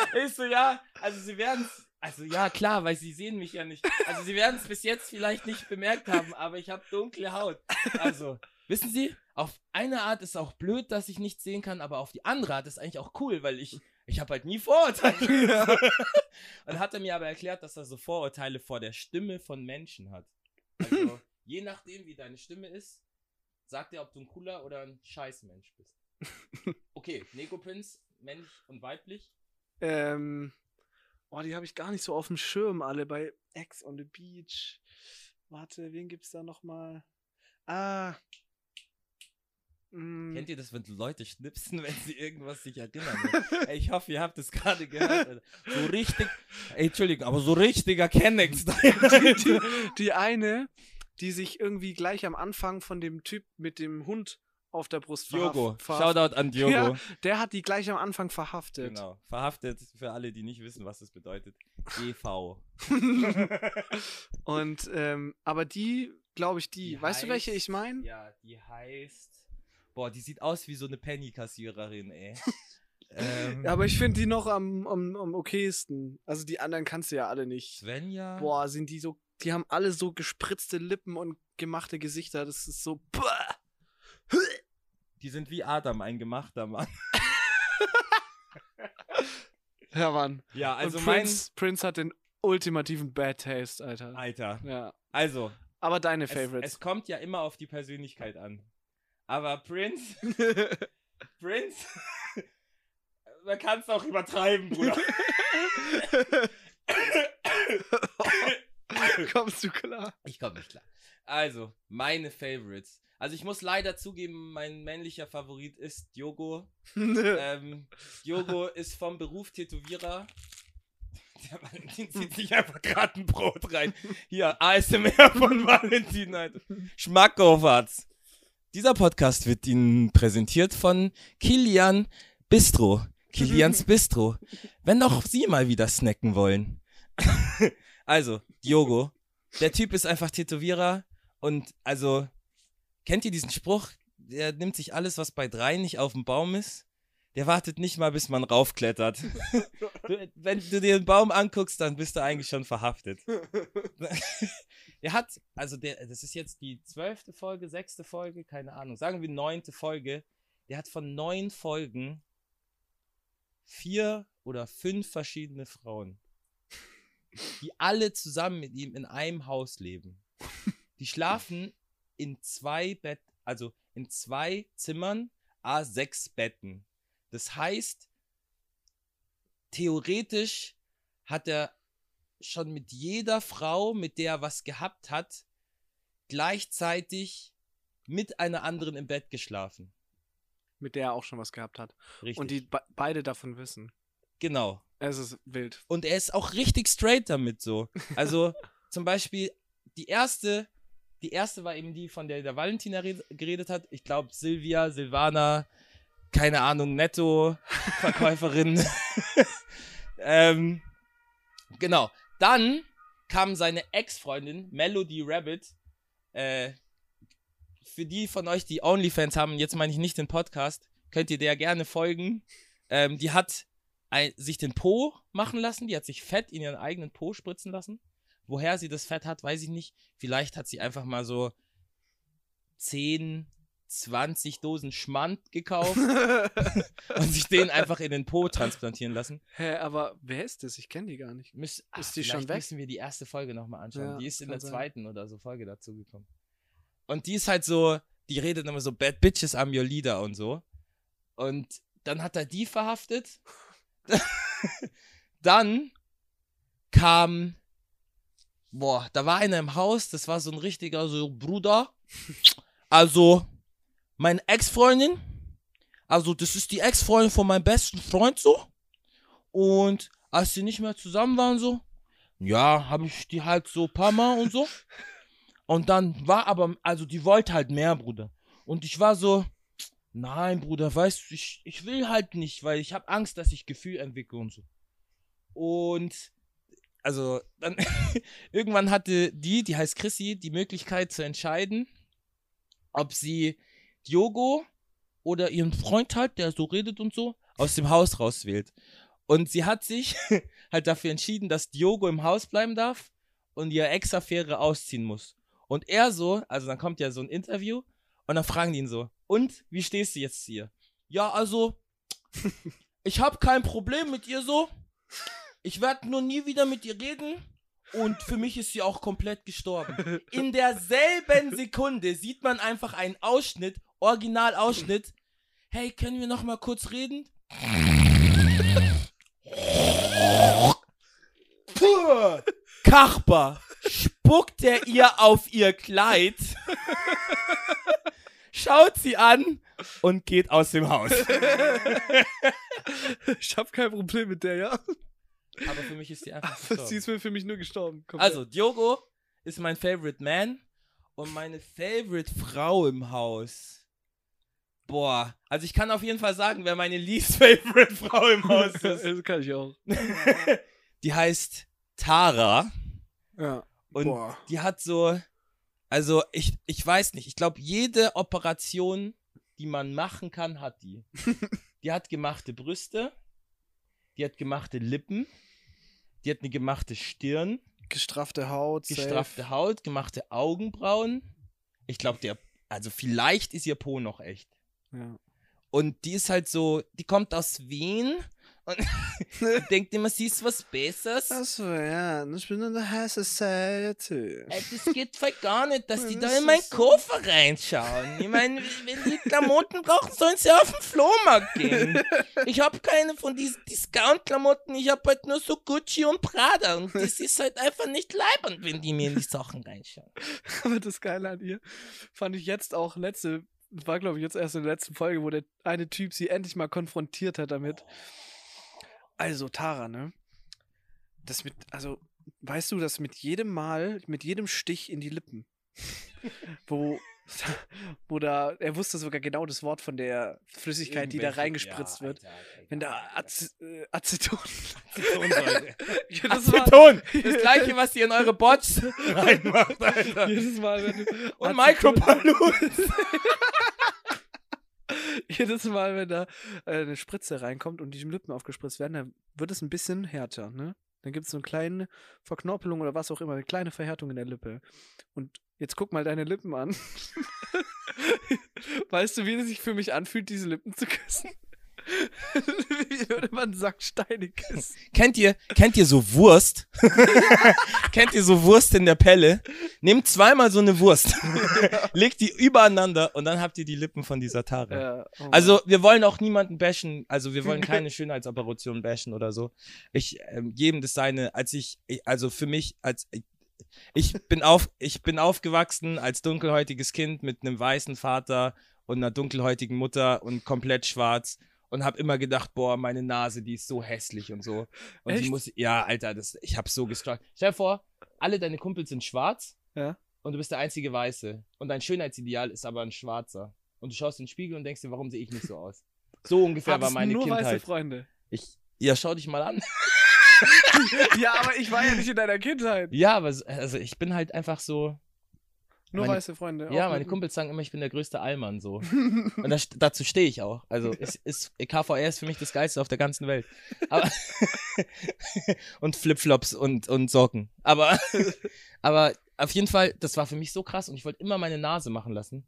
ich so, ja, also sie werden es, also ja, klar, weil sie sehen mich ja nicht. Also sie werden es bis jetzt vielleicht nicht bemerkt haben, aber ich habe dunkle Haut. Also, wissen Sie, auf eine Art ist auch blöd, dass ich nichts sehen kann, aber auf die andere Art ist eigentlich auch cool, weil ich, ich habe halt nie Vorurteile. Und hat er mir aber erklärt, dass er so Vorurteile vor der Stimme von Menschen hat. Also, je nachdem, wie deine Stimme ist, sagt er, ob du ein cooler oder ein Scheißmensch bist. Okay, Nego Prince, männlich und weiblich. Ähm, oh, die habe ich gar nicht so auf dem Schirm alle bei Ex on the Beach. Warte, wen gibt's da nochmal? Ah. Mm, Kennt ihr das, wenn Leute schnipsen, wenn sie irgendwas sich erinnern? ey, ich hoffe, ihr habt es gerade gehört. Alter. So richtig, ey, Entschuldigung, aber so richtiger Kennex. die, die eine, die sich irgendwie gleich am Anfang von dem Typ mit dem Hund auf der Brust Diogo, verhaft- Shoutout an Diogo. Ja, der hat die gleich am Anfang verhaftet. Genau, verhaftet für alle, die nicht wissen, was das bedeutet. EV. Und, ähm, aber die, glaube ich, die, Die weißt du, welche heißt- ich meine? Ja, die heißt. Boah, die sieht aus wie so eine Penny-Kassiererin, ey. ähm, Ja, aber ich finde die noch am, am, am okaysten. Also die anderen kannst du ja alle nicht. Svenja. Boah, sind die so, die haben alle so gespritzte Lippen und gemachte Gesichter. Das ist so. Bäh. Die sind wie Adam, ein gemachter Mann. Ja, Mann. Ja, also und mein. Prince, Prince hat den ultimativen Bad Taste, Alter. Alter. Ja. Also, Aber deine es, Favorites. es kommt ja immer auf die Persönlichkeit an. Aber Prince, Prince, man kann es auch übertreiben, Bruder. Kommst du klar? Ich komme nicht klar. Also, meine Favorites. Also ich muss leider zugeben, mein männlicher Favorit ist Diogo. ähm, Diogo ist vom Beruf Tätowierer. Der Valentin zieht sich einfach gerade ein Brot rein. Hier, ASMR von Valentin, Alter. Schmackofatz. Dieser Podcast wird Ihnen präsentiert von Kilian Bistro. Kilians Bistro. Wenn auch Sie mal wieder snacken wollen. also, Diogo. Der Typ ist einfach Tätowierer und also, kennt ihr diesen Spruch? Der nimmt sich alles, was bei drei nicht auf dem Baum ist. Der wartet nicht mal, bis man raufklettert. Du, wenn du dir den Baum anguckst, dann bist du eigentlich schon verhaftet. er hat, also der, das ist jetzt die zwölfte Folge, sechste Folge, keine Ahnung, sagen wir neunte Folge. Der hat von neun Folgen vier oder fünf verschiedene Frauen, die alle zusammen mit ihm in einem Haus leben. Die schlafen in zwei Bett, also in zwei Zimmern, a sechs Betten. Das heißt, theoretisch hat er schon mit jeder Frau, mit der er was gehabt hat, gleichzeitig mit einer anderen im Bett geschlafen. mit der er auch schon was gehabt hat. Richtig. Und die be beide davon wissen. genau. Es ist wild. Und er ist auch richtig straight damit so. Also zum Beispiel die erste, die erste war eben die, von der der Valentina red- geredet hat. Ich glaube Silvia, Silvana, keine Ahnung, Netto-Verkäuferin. ähm, genau. Dann kam seine Ex-Freundin Melody Rabbit. Äh, für die von euch, die OnlyFans haben, jetzt meine ich nicht den Podcast, könnt ihr der gerne folgen. Ähm, die hat ein, sich den Po machen lassen, die hat sich Fett in ihren eigenen Po spritzen lassen. Woher sie das Fett hat, weiß ich nicht. Vielleicht hat sie einfach mal so 10, 20 Dosen Schmand gekauft und sich den einfach in den Po transplantieren lassen. Hä, aber wer ist das? Ich kenne die gar nicht. Müß, Ist die schon weg? müssen wir die erste Folge nochmal anschauen. Ja, die ist in der sein. zweiten oder so Folge dazugekommen. Und die ist halt so, die redet immer so, Bad Bitches, I'm your leader und so. Und dann hat er die verhaftet. dann kam, boah, da war einer im Haus, das war so ein richtiger so Bruder. Also, meine Ex-Freundin, also das ist die Ex-Freundin von meinem besten Freund so. Und als sie nicht mehr zusammen waren so, ja, habe ich die halt so ein paar Mal und so. Und dann war aber, also die wollte halt mehr, Bruder. Und ich war so, nein, Bruder, weißt du, ich, ich will halt nicht, weil ich habe Angst, dass ich Gefühl entwickle und so. Und also dann irgendwann hatte die, die heißt Chrissy, die Möglichkeit zu entscheiden, ob sie Diogo oder ihren Freund halt, der so redet und so, aus dem Haus rauswählt. Und sie hat sich halt dafür entschieden, dass Diogo im Haus bleiben darf und ihre Ex-Affäre ausziehen muss. Und er so, also dann kommt ja so ein Interview und dann fragen die ihn so, und wie stehst du jetzt ihr? Ja, also, ich habe kein Problem mit ihr so. Ich werde nur nie wieder mit ihr reden. Und für mich ist sie auch komplett gestorben. In derselben Sekunde sieht man einfach einen Ausschnitt, Originalausschnitt. Hey, können wir noch mal kurz reden? Kachper spuckt er ihr auf ihr Kleid, schaut sie an und geht aus dem Haus. ich habe kein Problem mit der, ja. Aber für mich ist sie einfach Sie gestorben. ist mir für mich nur gestorben. Komplett. Also, Diogo ist mein Favorite Man und meine Favorite Frau im Haus. Boah, also ich kann auf jeden Fall sagen, wer meine least Favorite Frau im Haus ist. das kann ich auch. Die heißt Tara Ja. und Boah. die hat so, also ich, ich weiß nicht, ich glaube, jede Operation, die man machen kann, hat die. die hat gemachte Brüste, die hat gemachte Lippen, die hat eine gemachte Stirn, Gestraffte Haut. safe. gestraffte Haut, gemachte Augenbrauen. Ich glaube, der, also vielleicht ist ihr Po noch echt. Ja. Und die ist halt so, die kommt aus Wien und denkt immer, sie ist was Besseres. Achso, ja. Ich bin in der High Society. Ey, das geht voll gar nicht, dass die da in meinen so- Koffer reinschauen. Ich meine, wenn die Klamotten brauchen, sollen sie auf den Flohmarkt gehen. Ich habe keine von diesen Discount-Klamotten, ich habe halt nur so Gucci und Prada. Und das ist halt einfach nicht leibend, wenn die mir in die Sachen reinschauen. Aber das Geile an ihr fand ich jetzt auch letzte, war glaube ich jetzt erst in der letzten Folge, wo der eine Typ sie endlich mal konfrontiert hat damit. Also Tara, ne? Das mit, also, weißt du, das mit jedem Mal, mit jedem Stich in die Lippen, wo, wo da, er wusste sogar genau das Wort von der Flüssigkeit, die da reingespritzt ja, wird. Alter, Alter, Wenn da. Ace, äh, Aceton. Acetonsäure. jedes, Mal, Aceton! Das gleiche, was ihr in eure Bots reinmacht, Alter. jedes Mal, wenn du Und Aceton- Micropolluts. Jedes Mal, wenn da äh, eine Spritze reinkommt und die Lippen aufgespritzt werden, dann wird es ein bisschen härter, ne? Dann gibt es so eine kleine Verknorpelung oder was auch immer, eine kleine Verhärtung in der Lippe. Und jetzt guck mal deine Lippen an. weißt du, wie es sich für mich anfühlt, diese Lippen zu küssen? wie würde man Steine küssen? Kennt ihr, kennt ihr so Wurst? kennt ihr so Wurst in der Pelle? Nehmt zweimal so eine Wurst, legt die übereinander und dann habt ihr die Lippen von dieser Tara. Ja, oh. Also wir wollen auch niemanden bashen, also wir wollen keine Schönheitsoperation bashen oder so. Ich ähm, jedem das seine, als ich, ich also für mich als ich, ich bin auf ich bin aufgewachsen als dunkelhäutiges Kind mit einem weißen Vater und einer dunkelhäutigen Mutter und komplett schwarz und habe immer gedacht, boah, meine Nase, die ist so hässlich und so. Und die Echt? muss, ja, Alter, das, ich habe so gestruggelt. Stell dir vor, alle deine Kumpels sind schwarz Ja. und du bist der einzige Weiße. Und dein Schönheitsideal ist aber ein Schwarzer. Und du schaust in den Spiegel und denkst dir, warum sehe ich nicht so aus? So ungefähr war Hattest meine nur weiße Kindheit. Freunde. Ich, ja, schau dich mal an. ja, aber ich war ja nicht in deiner Kindheit. Ja, aber so- also ich bin halt einfach so. Nur Meine- weiße Freunde. Ja, meine Kumpels sagen immer, ich bin der größte Allmann so. Und das, dazu stehe ich auch. Also es ist KVR ist für mich das Geilste auf der ganzen Welt. Aber und Flipflops und, und Socken. Aber, aber auf jeden Fall, das war für mich so krass und ich wollte immer meine Nase machen lassen.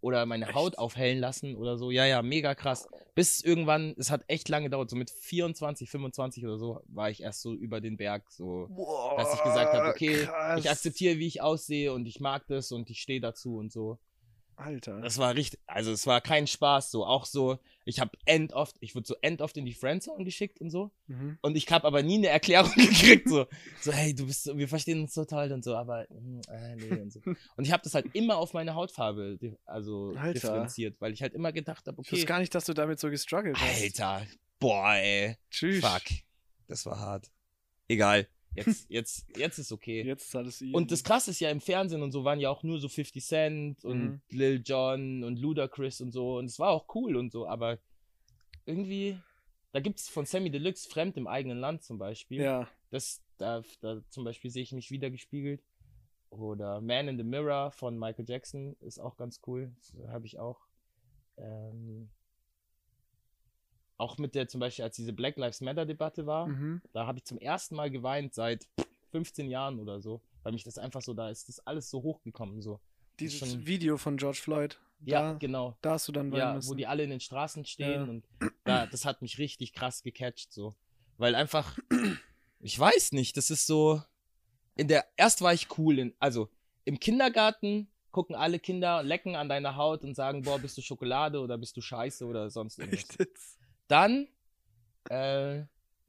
Oder meine Haut aufhellen lassen oder so. Ja, ja, mega krass. Bis irgendwann, es hat echt lange gedauert, so mit 24, 25 oder so, war ich erst so über den Berg, so Boah, dass ich gesagt habe, okay, krass. ich akzeptiere, wie ich aussehe und ich mag das und ich stehe dazu und so. Alter. Das war richtig, also es war kein Spaß so, auch so, ich habe end oft, ich wurde so end oft in die Friendzone geschickt und so Mhm. und ich habe aber nie eine Erklärung gekriegt so, so hey, du bist so, wir verstehen uns so toll und so, aber hm, äh, nee und so. Und ich habe das halt immer auf meine Hautfarbe also Alter. differenziert, weil ich halt immer gedacht habe, Ich wusste okay, gar nicht, dass du damit so gestruggelt hast. Alter, boah, ey, Tschüss. fuck. Das war hart. Egal. Jetzt jetzt jetzt ist okay. Jetzt ist alles easy. Und das Krasse ist ja, im Fernsehen und so waren ja auch nur so 50 Cent und Mhm. Lil Jon und Ludacris und so. Und es war auch cool und so, aber irgendwie, da gibt es von Sammy Deluxe Fremd im eigenen Land zum Beispiel. Ja. Das, da, da zum Beispiel sehe ich mich wieder gespiegelt. Oder Man in the Mirror von Michael Jackson ist auch ganz cool. Habe ich auch. Ähm, auch mit der zum Beispiel, als diese Black Lives Matter Debatte war, Mhm. da habe ich zum ersten Mal geweint seit 15 Jahren oder so, weil mich das einfach so, da ist das alles so hochgekommen so. Dieses schon- Video von George Floyd. Ja, Da, genau. da hast du dann weinen Ja, müssen. wo die alle in den Straßen stehen Ja. und da, das hat mich richtig krass gecatcht so, weil einfach, ich weiß nicht, das ist so, in der, erst war ich cool, in, also im Kindergarten gucken alle Kinder, lecken an deiner Haut und sagen, boah, bist du Schokolade oder bist du Scheiße oder sonst irgendwas. Echt? Dann, äh,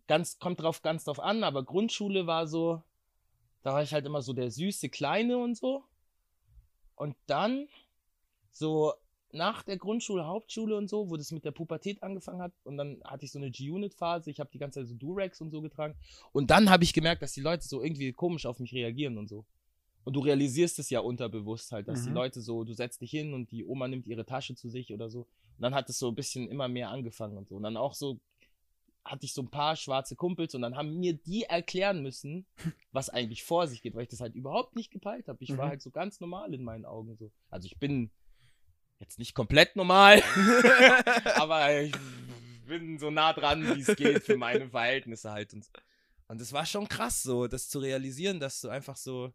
ganz, kommt drauf ganz drauf an, aber Grundschule war so, da war ich halt immer so der süße Kleine und so. Und dann, so nach der Grundschule, Hauptschule und so, wo das mit der Pubertät angefangen hat und dann hatte ich so eine G-Unit-Phase, ich habe die ganze Zeit so Durex und so getragen. Und dann habe ich gemerkt, dass die Leute so irgendwie komisch auf mich reagieren und so. Und du realisierst es ja unterbewusst halt, dass die Mhm. Leute so, du setzt dich hin und die Oma nimmt ihre Tasche zu sich oder so. Und dann hat es so ein bisschen immer mehr angefangen und so. Und dann auch so hatte ich so ein paar schwarze Kumpels und dann haben mir die erklären müssen, was eigentlich vor sich geht, weil ich das halt überhaupt nicht gepeilt habe. Ich war Mhm. halt so ganz normal in meinen Augen so. Also ich bin jetzt nicht komplett normal, aber ich bin so nah dran, wie es geht für meine Verhältnisse halt. Und, und das war schon krass so, das zu realisieren, dass du einfach so,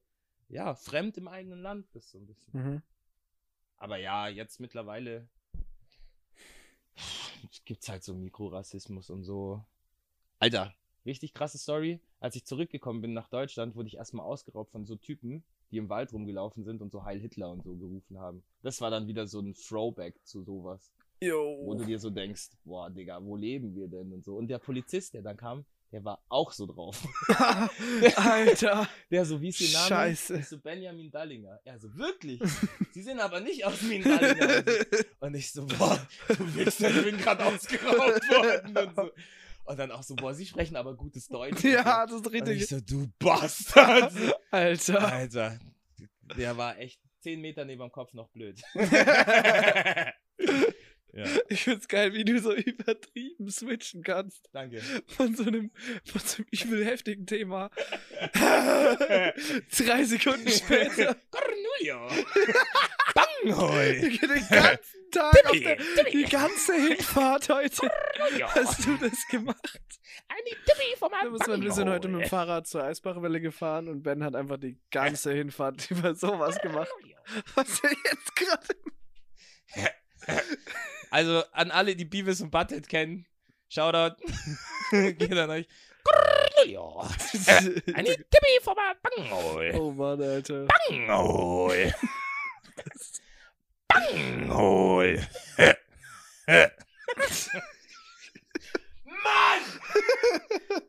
ja, fremd im eigenen Land bist so ein bisschen. Mhm. Aber ja, jetzt mittlerweile gibt's halt so Mikrorassismus und so. Alter, richtig krasse Story. Als ich zurückgekommen bin nach Deutschland, wurde ich erstmal ausgeraubt von so Typen, die im Wald rumgelaufen sind und so Heil Hitler und so gerufen haben. Das war dann wieder so ein Throwback zu sowas, wo du dir so denkst, boah, Digga, wo leben wir denn und so. Und der Polizist, der dann kam, der war auch so drauf. Alter. Der so, wie ist Ihr Name? Scheiße. Ich so, Benjamin Dallinger. Er so, wirklich? Sie sehen aber nicht aus wie ein Dallinger. Und ich so, boah, du Wichser, ich bin gerade ausgeraubt worden. Und, so. und dann auch so, boah, Sie sprechen aber gutes Deutsch. ja, das ist Und ich richtig. so, du Bastard. Alter. Alter, der war echt zehn Meter neben dem Kopf noch blöd. Ja, Ich find's geil, wie du so übertrieben switchen kannst. danke. Von so einem, von so einem will heftigen Thema. Drei Sekunden später. Cornelio. Banghoi. Den ganzen Tag auf der, die ganze Hinfahrt heute hast du das gemacht. Eine Tippi Wir sind- wir sind heute mit dem Fahrrad zur Eisbachwelle gefahren und Ben hat einfach die ganze Hinfahrt über sowas gemacht. Was er jetzt gerade. Also an alle, die Beavis und Butthead kennen, Shoutout. Geht an euch. Cornelio. Eine Tippi von Banghoi. oh Mann, Alter. Banghoi. Banghoi. Mann!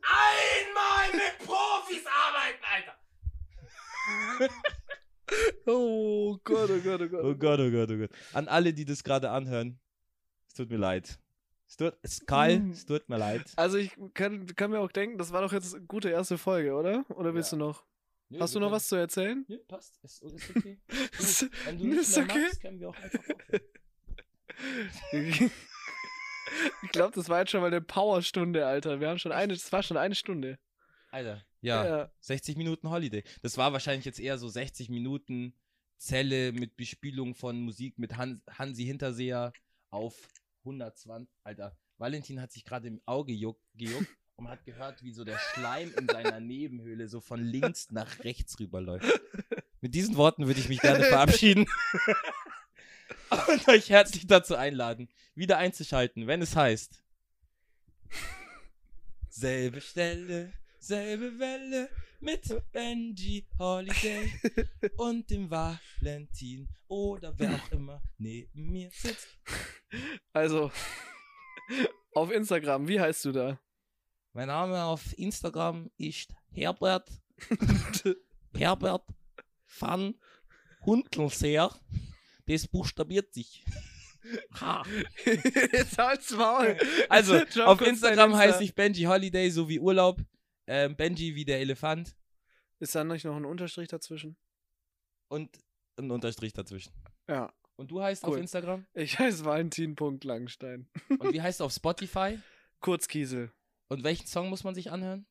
Einmal mit Profis arbeiten, Alter! Oh Gott, oh Gott, oh Gott. Oh Gott, oh Gott, oh Gott. An alle, die das gerade anhören, es tut mir leid. Es tut, es, Karl, Mm. es tut mir leid. Also ich kann, kann mir auch denken, das war doch jetzt eine gute erste Folge, oder? Oder willst Ja. du noch? Nö, Hast du noch was zu erzählen? Nö, passt. Es ist okay. Ist- Du, wenn du nicht ist mehr okay. magst, können wir auch einfach aufhören. ich glaube, das war jetzt schon mal eine Powerstunde, Alter. Wir haben schon eine, das war schon eine Stunde. Alter, ja, ja. 60 Minuten Holiday. Das war wahrscheinlich jetzt eher so 60 Minuten Zelle mit Bespielung von Musik mit Han Hansi Hinterseher auf 120. Alter, Valentin hat sich gerade im Auge juck, gejuckt und hat gehört, wie so der Schleim in seiner Nebenhöhle so von links nach rechts rüberläuft. Mit diesen Worten würde ich mich gerne verabschieden. und euch herzlich dazu einladen, wieder einzuschalten, wenn es heißt. Selbe Stelle, selbe Welle mit Benji Holiday und dem Valentin oder wer auch immer neben mir sitzt. Also, auf Instagram, wie heißt du da? Mein Name auf Instagram ist Herbert Herbert van Hundelseer. Das buchstabiert sich. Ha. Jetzt halt's Maul. Also, auf Instagram Insta. heiße ich Benji Holiday, so wie Urlaub. Ähm, Benji wie der Elefant Ist da nicht noch ein Unterstrich dazwischen? und ein Unterstrich dazwischen. Ja. Und du heißt auf Cool. Instagram? Ich heiße Valentin.langstein. Und wie heißt du auf Spotify? Kurzkiesel. Und welchen Song muss man sich anhören?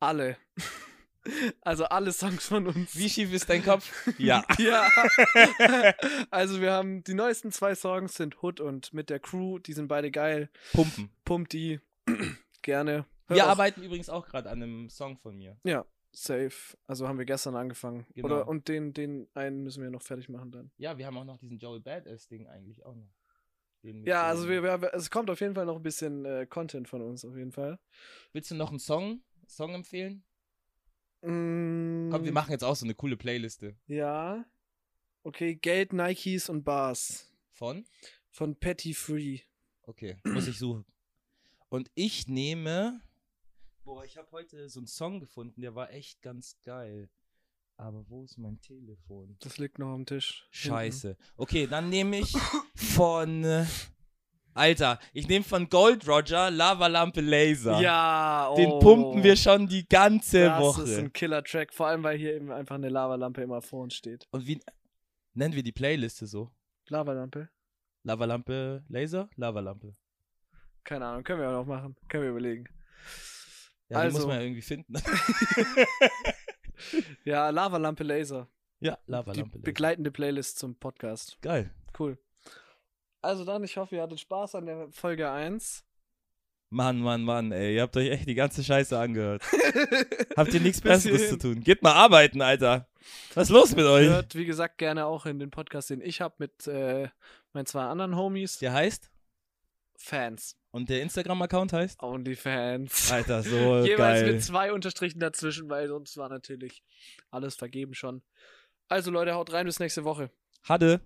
Alle. Also alle Songs von uns. Wie schief ist dein Kopf? Ja. Ja. also wir haben die neuesten zwei Songs sind Hood und mit der Crew, die sind beide geil. Pumpen. Pumpt die gerne. Wir auch- arbeiten übrigens auch gerade an einem Song von mir. Ja, safe. Also haben wir gestern angefangen. Genau. Oder und den, den einen müssen wir noch fertig machen dann. Ja, wir haben auch noch diesen Joey Badass-Ding eigentlich auch noch. Ja, also wir, wir, es kommt auf jeden Fall noch ein bisschen äh, Content von uns, auf jeden Fall. Willst du noch einen Song, Song empfehlen? Mm, Komm, wir machen jetzt auch so eine coole Playliste. Ja. Okay, Geld, Nikes und Bars. Von? Von Petty Free. Okay, muss ich suchen. Und ich nehme. Boah, ich habe heute so einen Song gefunden, der war echt ganz geil. Aber wo ist mein Telefon? Das liegt noch am Tisch. Scheiße. Okay, dann nehme ich von. äh, Alter, ich nehme von Gold Roger Lavalampe Laser. Ja, oh. Den pumpen wir schon die ganze das Woche. ist ein Killer-Track, vor allem weil hier eben einfach eine Lavalampe immer vor uns steht. Und wie nennen wir die Playliste so? Lavalampe? Lavalampe Laser? Lavalampe. Keine Ahnung, können wir auch noch machen. Können wir überlegen. Ja, die muss Also. man ja irgendwie finden. Ja, Lavalampe Laser. ja, Lavalampe Laser. begleitende Playlist zum Podcast. Geil. Cool. Also dann, ich hoffe, ihr hattet Spaß an der Folge 1. Mann, Mann, Mann, ey, ihr habt euch echt die ganze Scheiße angehört. Habt ihr nichts Besseres zu tun? Geht mal arbeiten, Alter. Was ist los mit euch? Hört, wie gesagt, gerne auch in den Podcast, den ich habe mit äh, meinen zwei anderen Homies. Der heißt? Fans. Und der Instagram-Account heißt? Onlyfans. Alter, so Jeweils geil. mit zwei Unterstrichen dazwischen, weil sonst war natürlich alles vergeben schon. Also Leute, haut rein bis nächste Woche. Hatte.